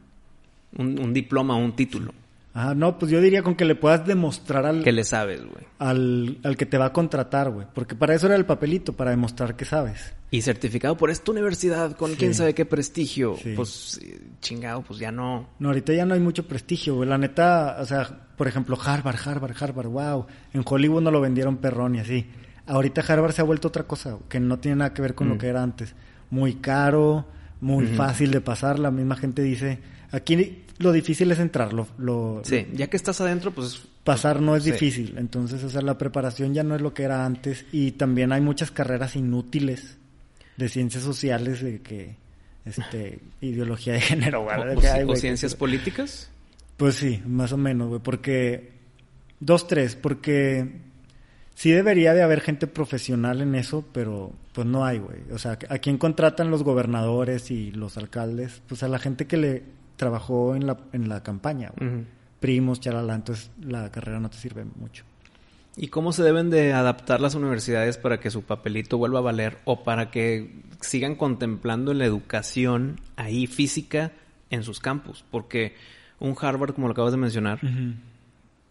Un, un diploma o un título. Ah, no, pues yo diría con que le puedas demostrar al... Que le sabes, güey. Al, al que te va a contratar, güey. Porque para eso era el papelito, para demostrar que sabes. Y certificado por esta universidad con quién sabe qué prestigio. Pues chingado, pues ya no. No, ahorita ya no hay mucho prestigio, güey. La neta, o sea, por ejemplo, Harvard, Harvard, Harvard, wow. En Hollywood no lo vendieron perrón y así. Ahorita Harvard se ha vuelto otra cosa, que no tiene nada que ver con lo mm. que era antes. Muy caro, muy fácil de pasar. La misma gente dice, aquí lo difícil es entrar. Lo, sí, ya que estás adentro, pues... Pasar no es difícil. Entonces, o sea, la preparación ya no es lo que era antes. Y también hay muchas carreras inútiles de ciencias sociales, de que... Este, ideología de género. ¿O, ciencias políticas? Pues sí, más o menos, güey. Porque... Dos, tres. Porque... Sí debería de haber gente profesional en eso, pero pues no hay, güey. O sea, ¿a quién contratan los gobernadores y los alcaldes? Pues a la gente que le trabajó en la, en la campaña. Primos, chalala, entonces la carrera no te sirve mucho. ¿Y cómo se deben de adaptar las universidades para que su papelito vuelva a valer o para que sigan contemplando la educación ahí física en sus campus? Porque un Harvard, como lo acabas de mencionar,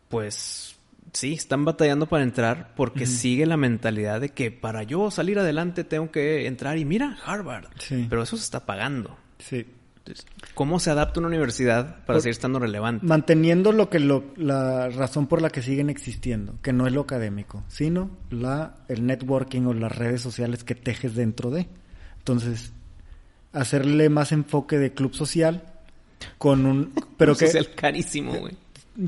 pues sí, están batallando para entrar porque sigue la mentalidad de que para yo salir adelante tengo que entrar y mira, Harvard. Pero eso se está pagando. Sí. ¿Cómo se adapta una universidad para seguir estando relevante? Manteniendo lo que lo, la razón por la que siguen existiendo, que no es lo académico, sino la, el networking o las redes sociales que tejes dentro de. Entonces, hacerle más enfoque de club social con un... Pero que, social carísimo, güey.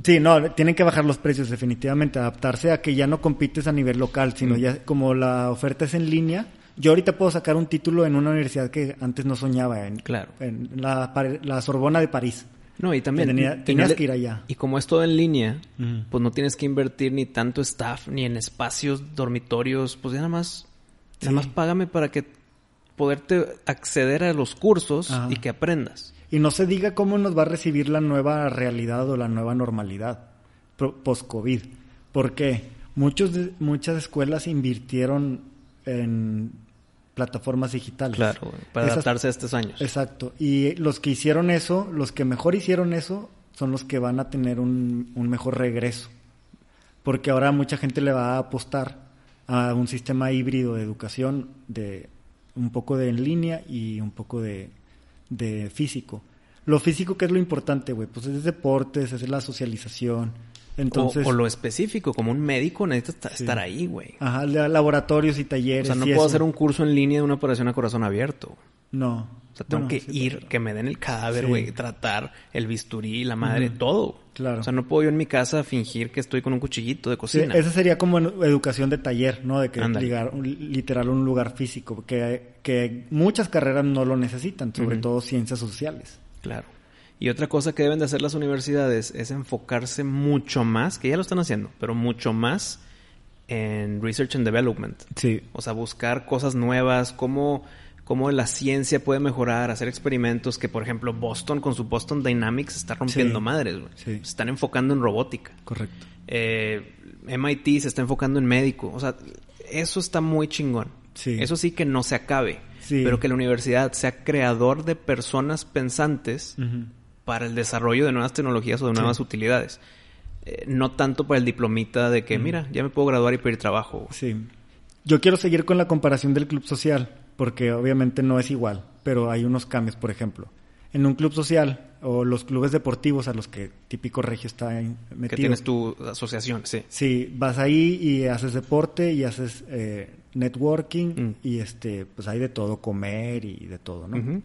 Sí, no, tienen que bajar los precios definitivamente, adaptarse a que ya no compites a nivel local, sino mm. ya como la oferta es en línea, yo ahorita puedo sacar un título en una universidad que antes no soñaba, en, claro. en la, Sorbona de París. No, y también tenías que ir allá. Y como es todo en línea, pues no tienes que invertir ni tanto staff, ni en espacios, dormitorios, pues ya nada más, nada más págame para que poderte acceder a los cursos y que aprendas. Y no se diga cómo nos va a recibir la nueva realidad o la nueva normalidad post-COVID. Porque muchos muchas escuelas invirtieron en plataformas digitales. Claro, para adaptarse a estos años. Exacto. Y los que hicieron eso, los que mejor hicieron eso, son los que van a tener un, mejor regreso. Porque ahora mucha gente le va a apostar a un sistema híbrido de educación de un poco de en línea y un poco de, de físico. Lo físico, que es lo importante, güey? Pues es deportes, es la socialización, entonces, o, lo específico, como un médico necesita estar ahí, güey. Ajá, laboratorios y talleres. O sea, no puedo hacer un curso en línea de una operación a corazón abierto. No. Sea, tengo que ir, que me den el cadáver, güey, tratar el bisturí, la madre, todo. Claro. O sea, no puedo yo en mi casa fingir que estoy con un cuchillito de cocina. esa sería como educación de taller, ¿no? De que ligar, literal un lugar físico, que, que muchas carreras no lo necesitan, sobre todo ciencias sociales. Claro. Y otra cosa que deben de hacer las universidades es enfocarse mucho más, que ya lo están haciendo, pero mucho más en research and development. Sí. O sea, buscar cosas nuevas, cómo, cómo la ciencia puede mejorar, hacer experimentos que, por ejemplo, Boston con su Boston Dynamics está rompiendo madres, güey. Sí. Se están enfocando en robótica. Correcto. Eh, MIT se está enfocando en médico. O sea, eso está muy chingón. Sí. Eso sí que no se acabe. Sí. pero que la universidad sea creador de personas pensantes para el desarrollo de nuevas tecnologías o de Sí. nuevas utilidades. Eh, no tanto para el diplomita de que, mira, ya me puedo graduar y pedir trabajo. Sí. Yo quiero seguir con la comparación del club social, porque obviamente no es igual, pero hay unos cambios, por ejemplo. En un club social o los clubes deportivos a los que típico regio está metido. Que tienes tu asociación, sí. Sí, vas ahí y haces deporte y haces eh, networking Mm. y este, pues hay de todo, comer y de todo, ¿no?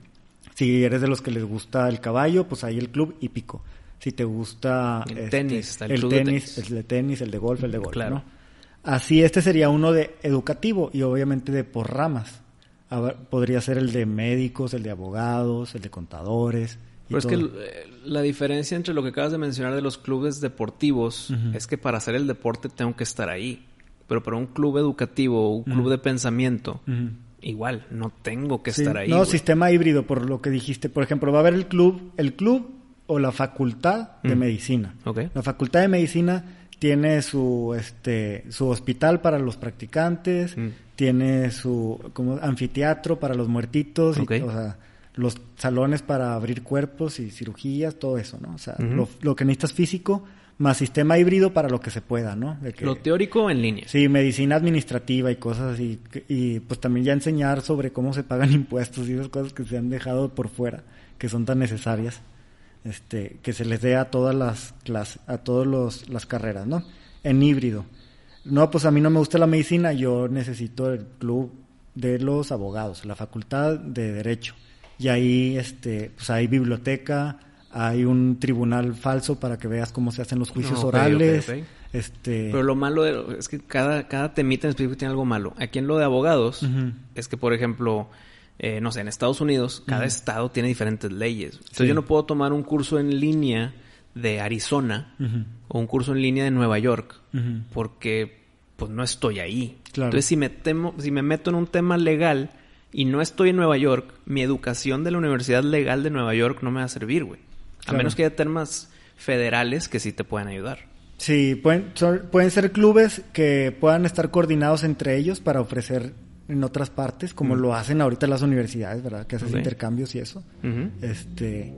Si eres de los que les gusta el caballo, pues hay el club hípico. Si te gusta El este, tenis, el el club de tenis, tenis. el de tenis, el de golf, el de golf, Claro. ¿no? Así este sería uno de educativo y obviamente de por ramas. Podría ser el de médicos, el de abogados, el de contadores. Pero es que todo. eh, la diferencia entre lo que acabas de mencionar de los clubes deportivos es que para hacer el deporte tengo que estar ahí. Pero para un club educativo o un club de pensamiento, igual, no tengo que Sí, estar ahí. No, sistema híbrido, por lo que dijiste. Por ejemplo, va a haber el club, el club o la facultad de medicina. La facultad de medicina tiene su este su hospital para los practicantes, Mm. tiene su como anfiteatro para los muertitos, y, o sea, los salones para abrir cuerpos y cirugías, todo eso, ¿no? O sea, lo, lo que necesitas físico más sistema híbrido para lo que se pueda, ¿no? De que- Lo teórico en línea. Sí, medicina administrativa y cosas así. Y pues también ya enseñar sobre cómo se pagan impuestos y esas cosas que se han dejado por fuera, que son tan necesarias, este, que se les dé a todas las clases, a todas los- las carreras, ¿no? En híbrido. No, pues a mí no me gusta la medicina, yo necesito el club de los abogados, la facultad de derecho. Y ahí, este, pues hay biblioteca, hay un tribunal falso para que veas cómo se hacen los juicios orales. Este, Pero lo malo de- es que cada, cada temita en específico tiene algo malo. Aquí en lo de abogados, es que, por ejemplo, eh, no sé, en Estados Unidos, cada estado tiene diferentes leyes. Entonces Sí. yo no puedo tomar un curso en línea de Arizona o un curso en línea de Nueva York porque pues no estoy ahí. Claro. Entonces si me, temo, si me meto en un tema legal y no estoy en Nueva York, mi educación de la Universidad Legal de Nueva York no me va a servir, güey. A menos que haya temas federales que sí te puedan ayudar. Sí, pueden, son- pueden ser clubes que puedan estar coordinados entre ellos para ofrecer en otras partes, como lo hacen ahorita las universidades, ¿verdad? Que haces Ok. intercambios y eso. Este,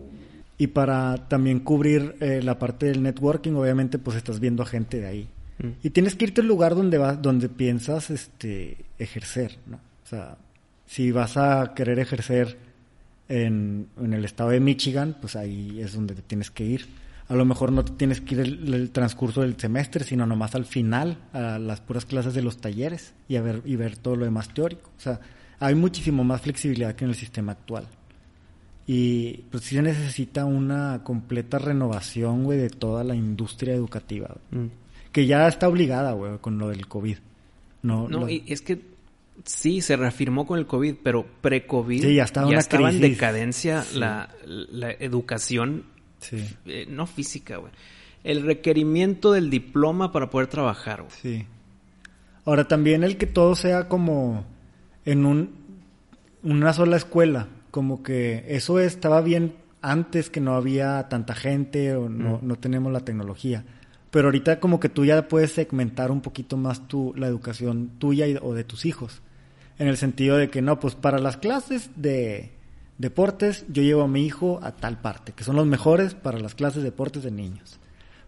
y para también cubrir eh, la parte del networking, obviamente, pues estás viendo a gente de ahí. Mm. Y tienes que irte al lugar donde vas, donde piensas este ejercer, ¿no? O sea, si vas a querer ejercer en, en el estado de Michigan, pues ahí es donde te tienes que ir. A lo mejor no te tienes que ir el, el transcurso del semestre, sino nomás al final, a las puras clases de los talleres y a ver, y ver todo lo demás teórico. O sea, hay muchísimo más flexibilidad que en el sistema actual. Y pues sí se necesita una completa renovación, güey, de toda la industria educativa. Mm. Que ya está obligada, güey, con lo del COVID. No, No, lo- y es que sí, se reafirmó con el COVID, pero pre-COVID Sí, ya estaba una estaba en decadencia Sí. la, la educación, Sí, eh, no física, güey. El requerimiento del diploma para poder trabajar, güey. sí. Ahora también el que todo sea como en un, una sola escuela, como que eso estaba bien antes que no había tanta gente o no, Mm. no tenemos la tecnología. Pero ahorita como que tú ya puedes segmentar un poquito más tu, la educación tuya y- o de tus hijos. En el sentido de que no, pues para las clases de deportes yo llevo a mi hijo a tal parte, que son los mejores para las clases de deportes de niños.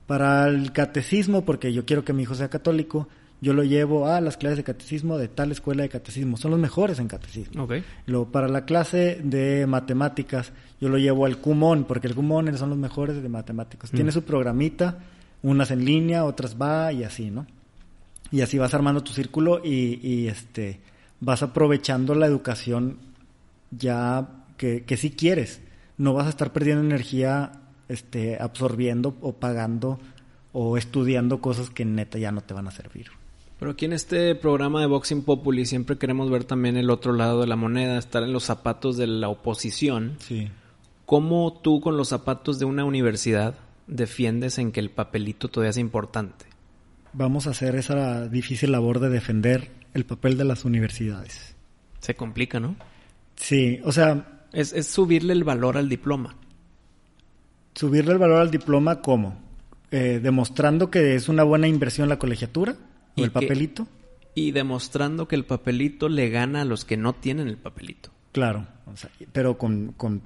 Para el catecismo, porque yo quiero que mi hijo sea católico, yo lo llevo a las clases de catecismo de tal escuela de catecismo. Son los mejores en catecismo. Ok. Luego, para la clase de matemáticas, yo lo llevo al CUMON, porque el CUMON son los mejores de matemáticas. Mm. Tiene su programita, unas en línea, otras va y así, ¿no? Y así vas armando tu círculo y, y, este vas aprovechando la educación ya que, que sí quieres. No vas a estar perdiendo energía este, absorbiendo o pagando o estudiando cosas que neta ya no te van a servir. Pero aquí en este programa de Boxing Populi siempre queremos ver también el otro lado de la moneda, estar en los zapatos de la oposición. Sí. ¿Cómo tú con los zapatos de una universidad defiendes en que el papelito todavía es importante? Vamos a hacer esa difícil labor de defender el papel de las universidades. Se complica, ¿no? Sí, o sea, Es, es subirle el valor al diploma. subirle el valor al diploma, ¿cómo? Eh, demostrando que es una buena inversión la colegiatura o Y el que- papelito. Y demostrando que el papelito le gana a los que no tienen el papelito. Claro, o sea, pero con, con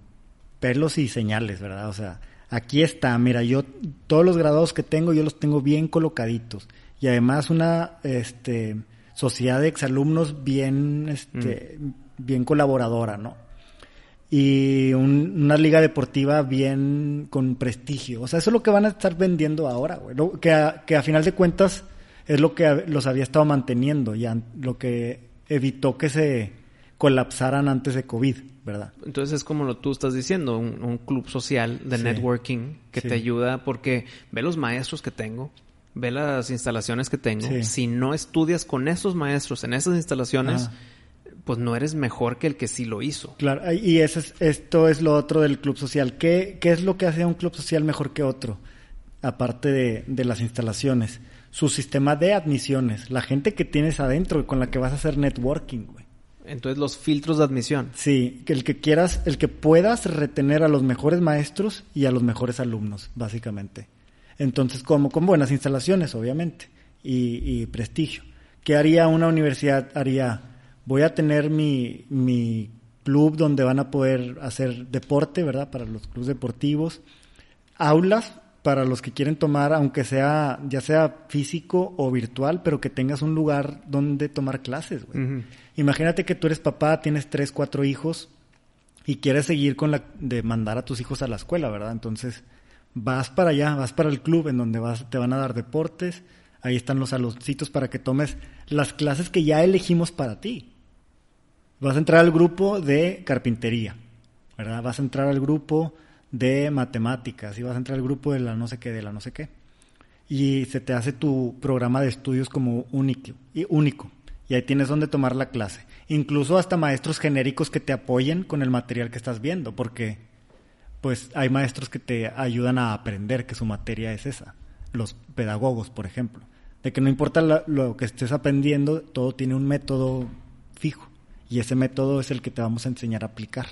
pelos y señales, ¿verdad? O sea, aquí está, mira, yo todos los graduados que tengo, yo los tengo bien colocaditos. Y además una este, sociedad de exalumnos bien, este, Mm. bien colaboradora, ¿no? Y un- una liga deportiva bien con prestigio. O sea, eso es lo que van a estar vendiendo ahora, güey. Lo- Que a, que a final de cuentas es lo que los había estado manteniendo, ya lo que evitó que se colapsaran antes de COVID, ¿verdad? Entonces es como lo tú estás diciendo, un, un club social de Sí. networking que Sí. te ayuda porque ve los maestros que tengo, ve las instalaciones que tengo. Sí. Si no estudias con esos maestros en esas instalaciones, Ajá. Pues no eres mejor que el que sí lo hizo. Claro, y eso es, esto es lo otro del club social. ¿Qué, qué es lo que hace a un club social mejor que otro? Aparte de, de las instalaciones. Su sistema de admisiones. La gente que tienes adentro con la que vas a hacer networking, güey. Entonces los filtros de admisión. Sí, el que quieras, el que puedas retener a los mejores maestros y a los mejores alumnos, básicamente. Entonces, como con buenas instalaciones, obviamente, y, y prestigio. ¿Qué haría una universidad? Haría, voy a tener mi, mi club donde van a poder hacer deporte, ¿verdad? Para los clubes deportivos. Aulas para los que quieren tomar, aunque sea, ya sea físico o virtual, pero que tengas un lugar donde tomar clases, güey. Imagínate que tú eres papá, tienes tres, cuatro hijos y quieres seguir con la de mandar a tus hijos a la escuela, ¿verdad? Entonces vas para allá, vas para el club en donde vas, te van a dar deportes, ahí están los saloncitos para que tomes las clases que ya elegimos para ti. Vas a entrar al grupo de carpintería, ¿verdad? Vas a entrar al grupo de matemáticas y vas a entrar al grupo de la no sé qué, de la no sé qué. Y se te hace tu programa de estudios como único. Y, único. y ahí tienes donde tomar la clase. Incluso hasta maestros genéricos que te apoyen con el material que estás viendo, porque pues hay maestros que te ayudan a aprender que su materia es esa. Los pedagogos, por ejemplo. De que no importa lo que estés aprendiendo, todo tiene un método fijo. Y ese método es el que te vamos a enseñar a aplicar.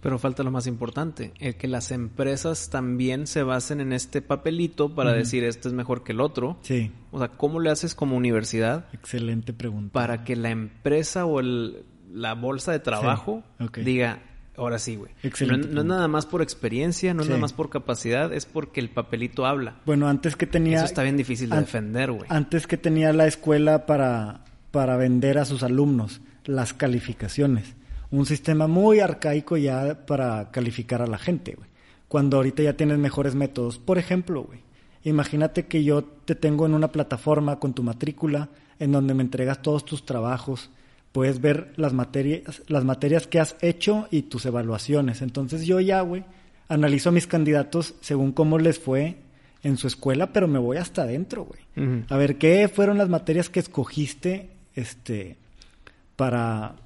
Pero falta lo más importante, el que las empresas también se basen en este papelito para decir este es mejor que el otro. Sí, O sea, ¿cómo le haces como universidad excelente pregunta. para que la empresa o el- la bolsa de trabajo Sí, diga, ahora sí, güey. Excelente no es nada más por experiencia, no es nada más por capacidad, es porque el papelito habla. Bueno, antes que tenía... Eso está bien difícil de defender, güey. Antes que tenía la escuela para, para vender a sus alumnos las calificaciones. Un sistema muy arcaico ya para calificar a la gente, güey. Cuando ahorita ya tienes mejores métodos. Por ejemplo, güey, imagínate que yo te tengo en una plataforma con tu matrícula en donde me entregas todos tus trabajos. Puedes ver las materias, las materias que has hecho y tus evaluaciones. Entonces yo ya, güey, analizo a mis candidatos según cómo les fue en su escuela, pero me voy hasta adentro, güey. A ver, ¿qué fueron las materias que escogiste este, para,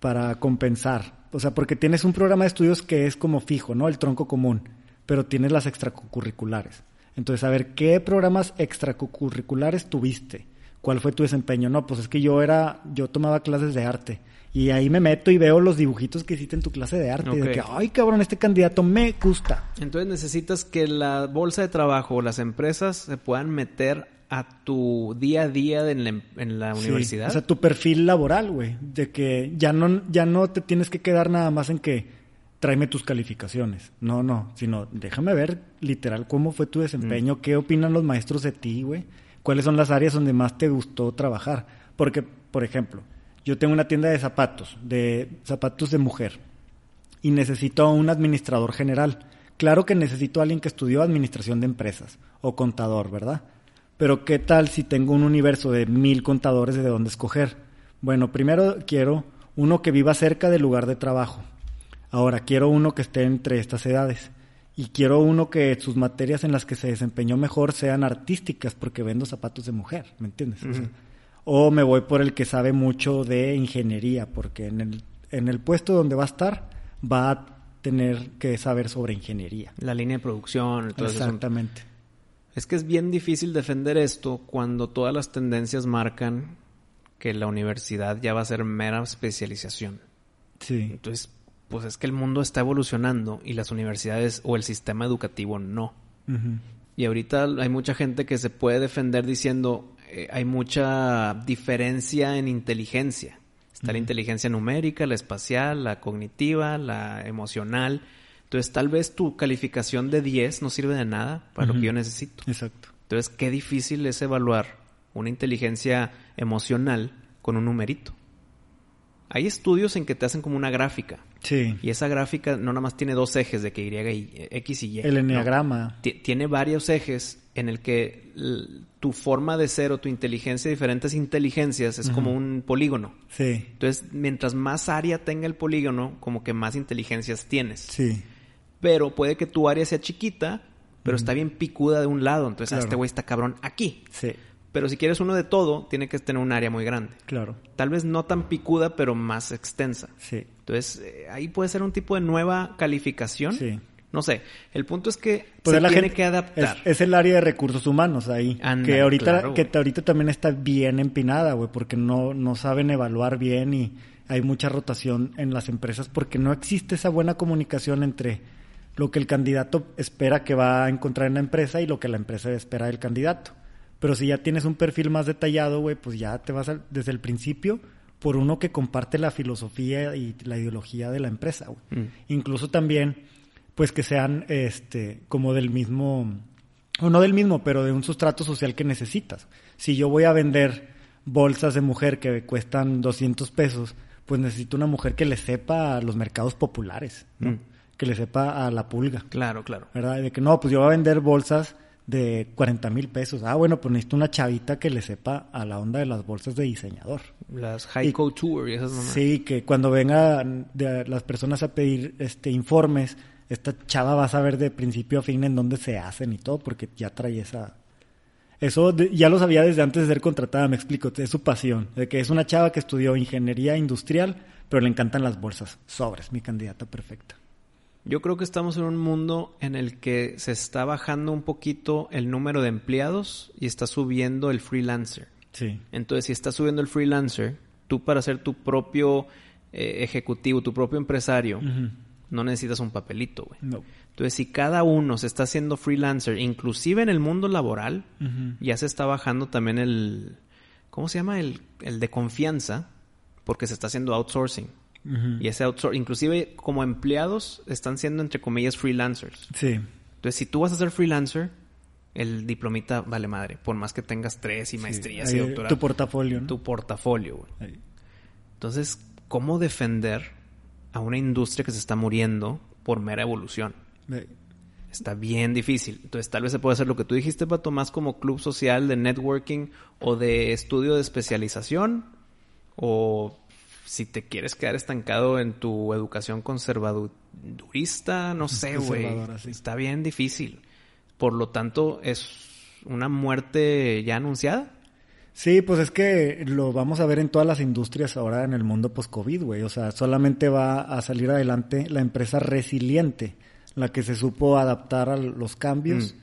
para compensar? O sea, porque tienes un programa de estudios que es como fijo, ¿no? El tronco común, pero tienes las extracurriculares. Entonces, a ver, ¿qué programas extracurriculares tuviste? ¿Cuál fue tu desempeño? No, pues es que yo era, yo tomaba clases de arte. Y ahí me meto y veo los dibujitos que hiciste en tu clase de arte. y De que, ay, cabrón, este candidato me gusta. Entonces necesitas que la bolsa de trabajo o las empresas se puedan meter a tu día a día en la, en la Sí, universidad. O sea, tu perfil laboral, güey. De que ya no, ya no te tienes que quedar nada más en que tráeme tus calificaciones. No, no. Sino déjame ver literal cómo fue tu desempeño, qué opinan los maestros de ti, güey. Cuáles son las áreas donde más te gustó trabajar. Porque, por ejemplo, yo tengo una tienda de zapatos, de zapatos de mujer. Y necesito a un administrador general. Claro que necesito a alguien que estudió administración de empresas o contador, ¿verdad? Pero ¿qué tal si tengo un universo de mil contadores de dónde escoger? Bueno, primero quiero uno que viva cerca del lugar de trabajo. Ahora quiero uno que esté entre estas edades. Y quiero uno que sus materias en las que se desempeñó mejor sean artísticas porque vendo zapatos de mujer, ¿me entiendes? O sea, o me voy por el que sabe mucho de ingeniería, porque en el, en el puesto donde va a estar va a tener que saber sobre ingeniería. La línea de producción. todo asunto. Es que es bien difícil defender esto cuando todas las tendencias marcan que la universidad ya va a ser mera especialización. Sí. Entonces, pues es que el mundo está evolucionando y las universidades o el sistema educativo no. Y ahorita hay mucha gente que se puede defender diciendo eh, hay mucha diferencia en inteligencia. Está la inteligencia numérica, la espacial, la cognitiva, la emocional. Entonces, tal vez tu calificación de 10 no sirve de nada para lo que yo necesito. Exacto. Entonces, qué difícil es evaluar una inteligencia emocional con un numerito. Hay estudios en que te hacen como una gráfica. Sí. Y esa gráfica no nada más tiene dos ejes de que Y X y Y. El enneagrama. tiene varios ejes en el que tu forma de ser o tu inteligencia de diferentes inteligencias es como un polígono. Sí. Entonces, mientras más área tenga el polígono, como que más inteligencias tienes. Sí. Pero puede que tu área sea chiquita, pero está bien picuda de un lado. Entonces, ah, este güey está cabrón aquí. Sí. Pero si quieres uno de todo, tiene que tener un área muy grande. Claro. Tal vez no tan picuda, pero más extensa. Sí. Entonces, eh, ahí puede ser un tipo de nueva calificación. Sí. No sé. El punto es que Pues se la tiene gente- que adaptar. Es, es el área de recursos humanos ahí. Que ahorita, claro, que ahorita también está bien empinada, güey, porque no, no saben evaluar bien y hay mucha rotación en las empresas porque no existe esa buena comunicación entre lo que el candidato espera que va a encontrar en la empresa y lo que la empresa espera del candidato. Pero si ya tienes un perfil más detallado, güey, pues ya te vas desde el principio por uno que comparte la filosofía y la ideología de la empresa, güey. Mm. Incluso también, pues que sean, este, como del mismo, o no del mismo, pero de un sustrato social que necesitas. Si yo voy a vender bolsas de mujer que cuestan 200 pesos, pues necesito una mujer que le sepa a los mercados populares, ¿no? Mm. Que le sepa a la pulga. Claro, claro. ¿verdad? De que no, pues yo voy a vender bolsas de 40 mil pesos. Ah, bueno, pues necesito una chavita que le sepa a la onda de las bolsas de diseñador. Las high couture y esas mamás. Sí, que cuando vengan las personas a pedir este informes, esta chava va a saber de principio a fin en dónde se hacen y todo, porque ya trae esa... Eso de- ya lo sabía desde antes de ser contratada, me explico, es su pasión, de que es una chava que estudió ingeniería industrial, pero le encantan las bolsas. Sobres, mi candidata perfecta. Yo creo que estamos en un mundo en el que se está bajando un poquito el número de empleados y está subiendo el freelancer. Sí. Entonces, si está subiendo el freelancer, tú para ser tu propio eh, ejecutivo, tu propio empresario, no necesitas un papelito, güey. No. Entonces, si cada uno se está haciendo freelancer, inclusive en el mundo laboral, ya se está bajando también el, ¿cómo se llama? El, el de confianza, porque se está haciendo outsourcing. Y ese outsourcing, inclusive como empleados, están siendo entre comillas freelancers. Sí. Entonces, si tú vas a ser freelancer, el diplomita vale madre, por más que tengas tres y maestrías Sí, y ahí, doctorados. Tu portafolio, ¿no? Tu portafolio, güey. Ahí. Entonces, ¿cómo defender a una industria que se está muriendo por mera evolución? Ahí. Está bien difícil. Entonces, tal vez se puede hacer lo que tú dijiste, Pato, más como club social de networking o de estudio de especialización. O si te quieres quedar estancado en tu educación conservadurista, no sé, güey. Sí. Está bien difícil. Por lo tanto, es una muerte ya anunciada. Sí, pues es que lo vamos a ver en todas las industrias ahora en el mundo post-COVID, güey. O sea, solamente va a salir adelante la empresa resiliente, la que se supo adaptar a los cambios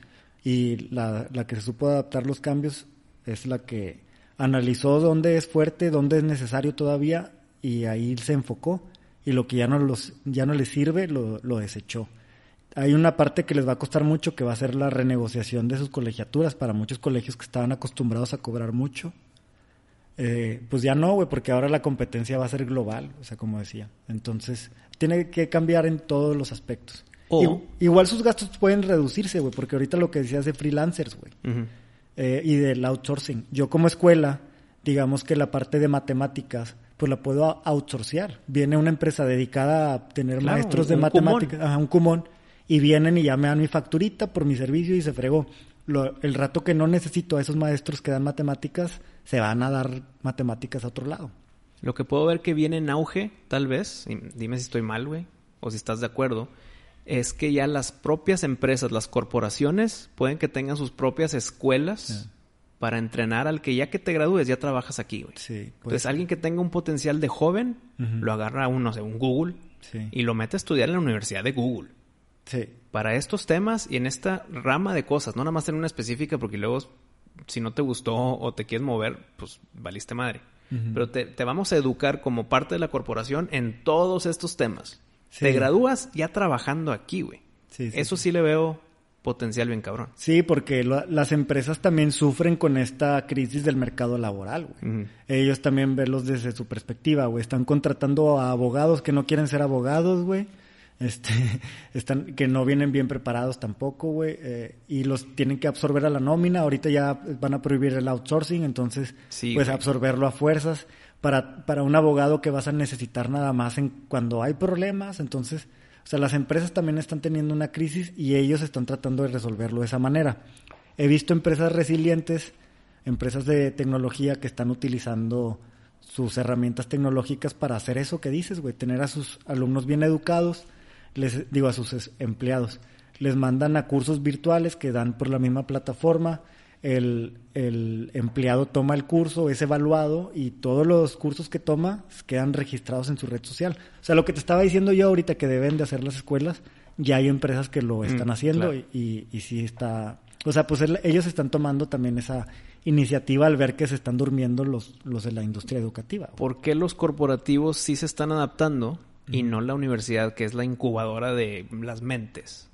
y la, la que se supo adaptar los cambios es la que analizó dónde es fuerte, dónde es necesario todavía y ahí se enfocó y lo que ya no los ya no le sirve lo, lo desechó. Hay una parte que les va a costar mucho que va a ser la renegociación de sus colegiaturas para muchos colegios que estaban acostumbrados a cobrar mucho. Eh, pues ya no, güey, porque ahora la competencia va a ser global, o sea, como decía. Entonces, tiene que cambiar en todos los aspectos. O- I- igual sus gastos pueden reducirse, güey, porque ahorita lo que decías de freelancers, güey eh, y del outsourcing. Yo como escuela, digamos que la parte de matemáticas, pues la puedo a- outsourcear. Viene una empresa dedicada a tener Claro, maestros de matemáticas, ajá, un cumón, y vienen y ya me dan mi facturita por mi servicio y se fregó. Lo- el rato que no necesito a esos maestros que dan matemáticas, se van a dar matemáticas a otro lado. Lo que puedo ver que viene en auge, tal vez, y dime si estoy mal, güey, o si estás de acuerdo, es que ya las propias empresas, las corporaciones, pueden que tengan sus propias escuelas. Para entrenar al que ya que te gradúes ya trabajas aquí, güey. Sí, Entonces, alguien que tenga un potencial de joven, lo agarra a un, no sé, un Google Sí. y lo mete a estudiar en la Universidad de Google. Sí. Para estos temas y en esta rama de cosas, no nada más en una específica, porque luego, si no te gustó o te quieres mover, pues valiste madre. Pero te, te vamos a educar como parte de la corporación en todos estos temas. Sí. Te gradúas ya trabajando aquí, güey. Sí, Eso sí le veo potencial bien cabrón. Sí, porque las empresas también sufren con esta crisis del mercado laboral, güey. Ellos también verlos desde su perspectiva, güey. Están contratando a abogados que no quieren ser abogados, güey. Este, están, que no vienen bien preparados tampoco, güey. Eh, y los tienen que absorber a la nómina. Ahorita ya van a prohibir el outsourcing, entonces, pues absorberlo a fuerzas. Para, para un abogado que vas a necesitar nada más en cuando hay problemas, entonces sea, las empresas también están teniendo una crisis y ellos están tratando de resolverlo de esa manera. He visto empresas resilientes, empresas de tecnología que están utilizando sus herramientas tecnológicas para hacer eso que dices, güey, tener a sus alumnos bien educados, les digo a sus empleados, les mandan a cursos virtuales que dan por la misma plataforma, el, el, empleado toma el curso, es evaluado y todos los cursos que toma quedan registrados en su red social. O sea, lo que te estaba diciendo yo ahorita que deben de hacer las escuelas, ya hay empresas que lo mm, están haciendo y, y, sí está... O sea, pues ellos están tomando también esa iniciativa al ver que se están durmiendo los, los de la industria educativa. ¿Por qué los corporativos sí se están adaptando y no la universidad, que es la incubadora de las mentes?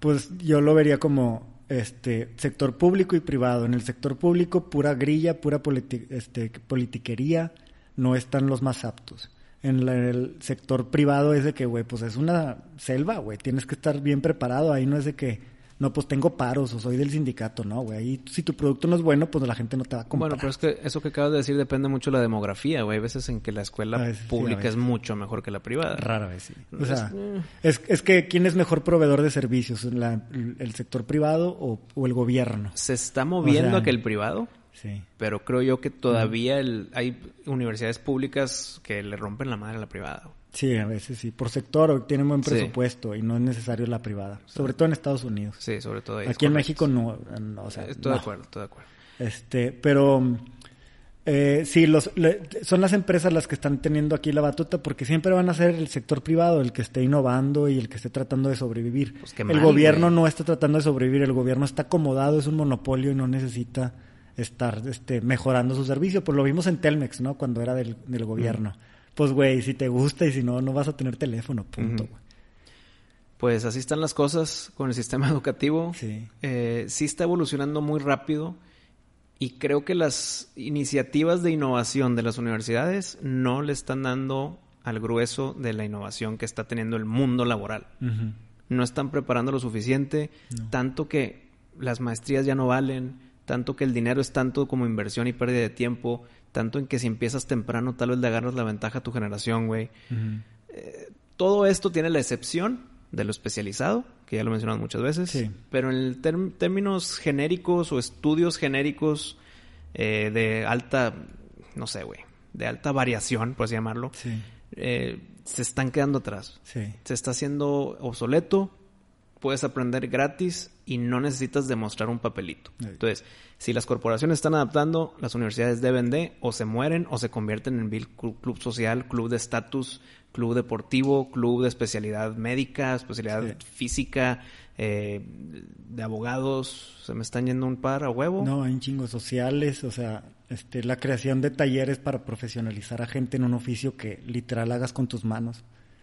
Pues yo lo vería como este sector público y privado. En el sector público, pura grilla, pura este, politiquería, no están los más aptos. En el sector privado es de que, güey, pues es una selva, güey. Tienes que estar bien preparado. Ahí no es de que no, pues tengo paros o soy del sindicato, no, güey. Ahí si tu producto no es bueno, pues la gente no te va a comprar. Bueno, pero es que eso que acabas de decir depende mucho de la demografía, güey. Hay veces en que la escuela pública es mucho mejor que la privada. Rara vez, sí. O sea, es, es, que ¿quién es mejor proveedor de servicios? ¿El sector privado o, el gobierno? Se está moviendo a que el privado. Sí. Pero creo yo que todavía el, hay universidades públicas que le rompen la madre a la privada. Sí, a veces sí. Por sector tienen buen presupuesto y no es necesario la privada. Sobre todo en Estados Unidos. Sí, sobre todo ahí. Aquí en México no, o sea, Estoy de acuerdo, estoy de acuerdo. Este, pero eh, sí, los, son las empresas las que están teniendo aquí la batuta porque siempre van a ser el sector privado el que esté innovando y el que esté tratando de sobrevivir. Pues el gobierno no está tratando de sobrevivir, el gobierno está acomodado, es un monopolio y no necesita estar este, mejorando su servicio. Pues lo vimos en Telmex, ¿no? Cuando era del, del gobierno pues güey, si te gusta y si no, no vas a tener teléfono, punto. Pues así están las cosas con el sistema educativo. Sí. Eh, sí está evolucionando muy rápido y creo que las iniciativas de innovación de las universidades no le están dando al grueso de la innovación que está teniendo el mundo laboral. No están preparando lo suficiente, tanto que las maestrías ya no valen, tanto que el dinero es tanto como inversión y pérdida de tiempo, tanto en que si empiezas temprano, tal vez le agarras la ventaja a tu generación, güey. Eh, todo esto tiene la excepción de lo especializado, que ya lo he mencionado muchas veces. Sí. Pero en términos genéricos o estudios genéricos eh, de alta, no sé, güey, de alta variación, por así llamarlo, eh, se están quedando atrás. Sí. Se está haciendo obsoleto, puedes aprender gratis y no necesitas demostrar un papelito. Entonces, si las corporaciones están adaptando, las universidades deben de o se mueren o se convierten en club, social, club de estatus, club deportivo, club de especialidad médica, especialidad física, eh, de abogados. Se me están yendo un par a huevo. No, hay chingos sociales, o sea, este, la creación de talleres para profesionalizar a gente en un oficio que literal hagas con tus manos.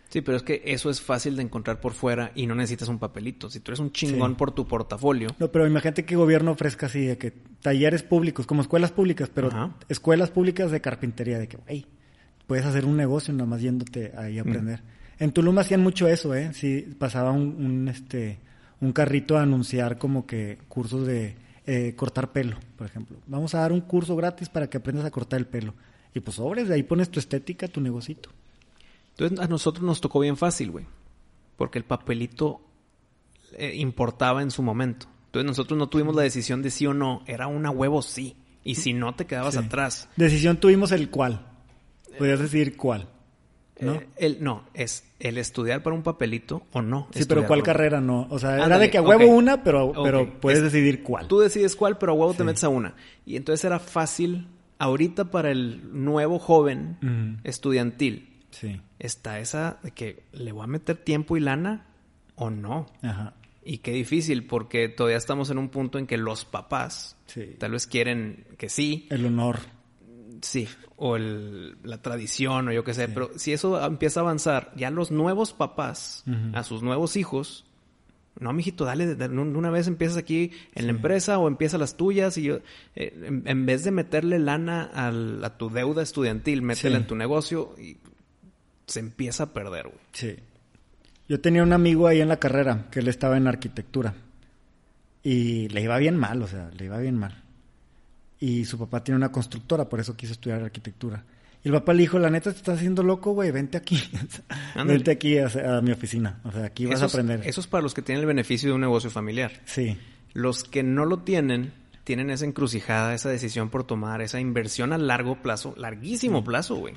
Sí, pero es que eso es fácil de encontrar por fuera y no necesitas un papelito. Si tú eres un chingón por tu portafolio. No, pero imagínate que gobierno ofrezca así de que talleres públicos, como escuelas públicas, pero escuelas públicas de carpintería, de que, hey, puedes hacer un negocio nada más yéndote ahí a mm. aprender. En Tulum hacían mucho eso, ¿eh? Sí, pasaba un, este, un carrito a anunciar como que cursos de eh, cortar pelo, por ejemplo. Vamos a dar un curso gratis para que aprendas a cortar el pelo. Y pues sobres, de ahí pones tu estética, tu negocito. Entonces a nosotros nos tocó bien fácil, güey. Porque el papelito eh, importaba en su momento. Entonces nosotros no tuvimos la decisión de sí o no. Era una huevo sí. Y si no, te quedabas atrás. Decisión tuvimos el cuál. Podrías decir cuál. ¿no? Eh, el, no, es el estudiar para un papelito o no. Sí, pero ¿cuál carrera no? O sea, era de que a huevo una, pero, pero puedes decidir cuál. Tú decides cuál, pero a huevo te metes a una. Y entonces era fácil, ahorita para el nuevo joven estudiantil, Sí. Está esa de que le voy a meter tiempo y lana o no. Ajá. Y qué difícil, porque todavía estamos en un punto en que los papás tal vez quieren que sí. El honor. Sí, o el, la tradición, o yo qué sé. Pero si eso empieza a avanzar, ya los nuevos papás, a sus nuevos hijos, No, mijito, dale, de una vez empiezas aquí en la empresa o empiezas las tuyas y yo, eh, en, vez de meterle lana a tu deuda estudiantil, métela en tu negocio y se empieza a perder, güey. Sí. Yo tenía un amigo ahí en la carrera que él estaba en arquitectura y le iba bien mal, o sea, le iba bien mal. Y su papá tiene una constructora, por eso quiso estudiar arquitectura. Y el papá le dijo, la neta te estás haciendo loco, güey, vente aquí. vente aquí a, mi oficina. O sea, aquí vas a aprender. Eso es para los que tienen el beneficio de un negocio familiar. Sí. Los que no lo tienen, tienen esa encrucijada, esa decisión por tomar, esa inversión a largo plazo, larguísimo plazo, güey.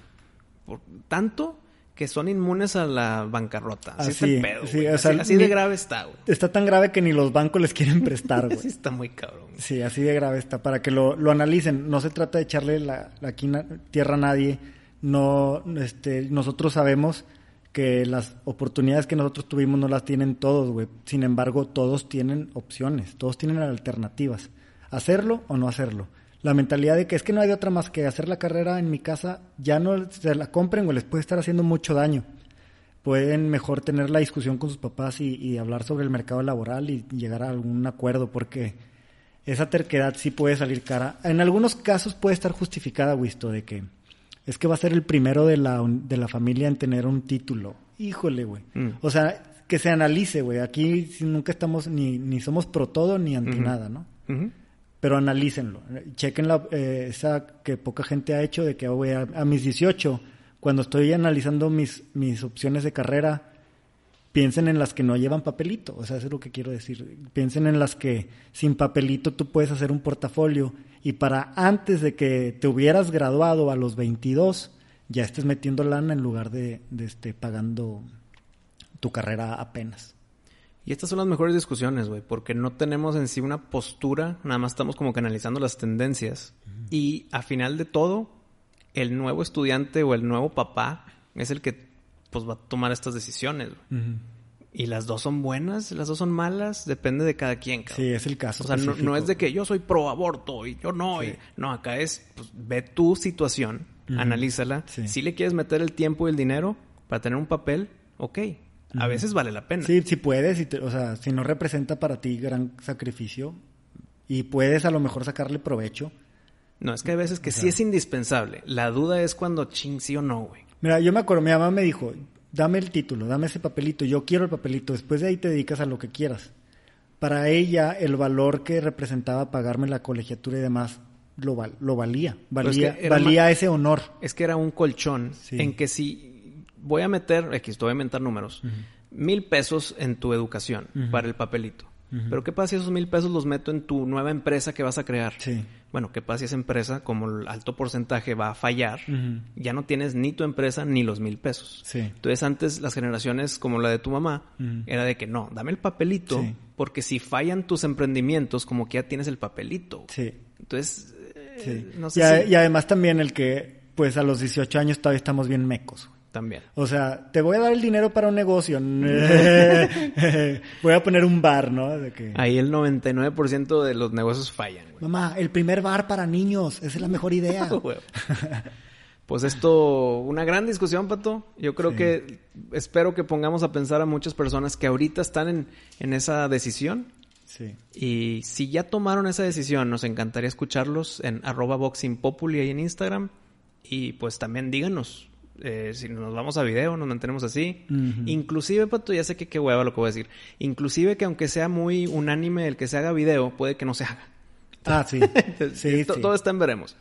Por tanto que son inmunes a la bancarrota. Así, está el pedo, así, de grave está, güey. Está tan grave que ni los bancos les quieren prestar, güey. sí, está muy cabrón. Sí, así de grave está. Para que lo, lo analicen. No se trata de echarle la, la tierra a nadie. No, este, nosotros sabemos que las oportunidades que nosotros tuvimos no las tienen todos, güey. Sin embargo, todos tienen opciones, todos tienen alternativas. Hacerlo o no hacerlo la mentalidad de que es que no hay otra más que hacer la carrera en mi casa, ya no se la compren o les puede estar haciendo mucho daño. Pueden mejor tener la discusión con sus papás y, hablar sobre el mercado laboral y llegar a algún acuerdo, porque esa terquedad sí puede salir cara. En algunos casos puede estar justificada, Wisto, de que es que va a ser el primero de la, de la familia en tener un título. Híjole, güey. Mm. O sea, que se analice, güey. Aquí nunca estamos ni, ni somos pro todo ni anti nada, ¿no? Pero analícenlo. Chequen la, eh, esa que poca gente ha hecho de que voy a, mis 18, cuando estoy analizando mis, mis opciones de carrera, piensen en las que no llevan papelito. O sea, eso es lo que quiero decir. Piensen en las que sin papelito tú puedes hacer un portafolio y para antes de que te hubieras graduado a los 22, ya estés metiendo lana en lugar de, de este, pagando tu carrera apenas. Y estas son las mejores discusiones, güey, porque no tenemos en sí una postura, nada más estamos como canalizando las tendencias. Y a final de todo, el nuevo estudiante o el nuevo papá es el que pues va a tomar estas decisiones. Y las dos son buenas, las dos son malas, depende de cada quien. Sí, es el caso. O sea, no, es de que yo soy pro aborto y yo no. no, acá es, pues, ve tu situación, analízala. Si le quieres meter el tiempo y el dinero para tener un papel, ok, a veces vale la pena. Sí, si puedes, o sea, si no representa para ti gran sacrificio y puedes a lo mejor sacarle provecho. No, es que hay veces que sí es indispensable. La duda es cuando ching, sí o no, güey. Mira, yo me acuerdo, mi mamá me dijo, dame el título, dame ese papelito, yo quiero el papelito, después de ahí te dedicas a lo que quieras. Para ella, el valor que representaba pagarme la colegiatura y demás, lo, lo valía, valía, valía ese honor. Es que era un colchón en que si voy a meter, aquí te voy a inventar números, mil pesos en tu educación para el papelito. Pero ¿qué pasa si esos mil pesos los meto en tu nueva empresa que vas a crear? Sí. Bueno, ¿qué pasa si esa empresa, como el alto porcentaje va a fallar, ya no tienes ni tu empresa ni los mil pesos? Sí. Entonces antes las generaciones como la de tu mamá, era de que no, dame el papelito, porque si fallan tus emprendimientos, como que ya tienes el papelito. Sí. Entonces, eh, no sé y, y además también el que, pues a los 18 años todavía estamos bien mecos. También. O sea, te voy a dar el dinero para un negocio. voy a poner un bar, ¿no? Ahí el 99% de los negocios fallan. Mamá, el primer bar para niños. Esa es la mejor idea. pues esto, una gran discusión, Pato. Yo creo que espero que pongamos a pensar a muchas personas que ahorita están en, en esa decisión. Sí. Y si ya tomaron esa decisión, nos encantaría escucharlos en arroba boxingpopuli ahí en Instagram. Y pues también díganos, eh, si nos vamos a video, nos mantenemos así. Inclusive, Pato, ya sé que qué hueva lo que voy a decir. Inclusive que aunque sea muy unánime el que se haga video, puede que no se haga. Ah, sí. sí, Todo está en veremos.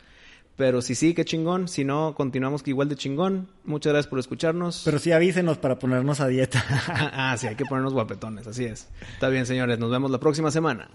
Pero si sí, qué chingón. Si no, continuamos que igual de chingón. Muchas gracias por escucharnos. Pero sí avísenos para ponernos a dieta. ah, sí, hay que ponernos guapetones, así es. Está bien, señores. Nos vemos la próxima semana.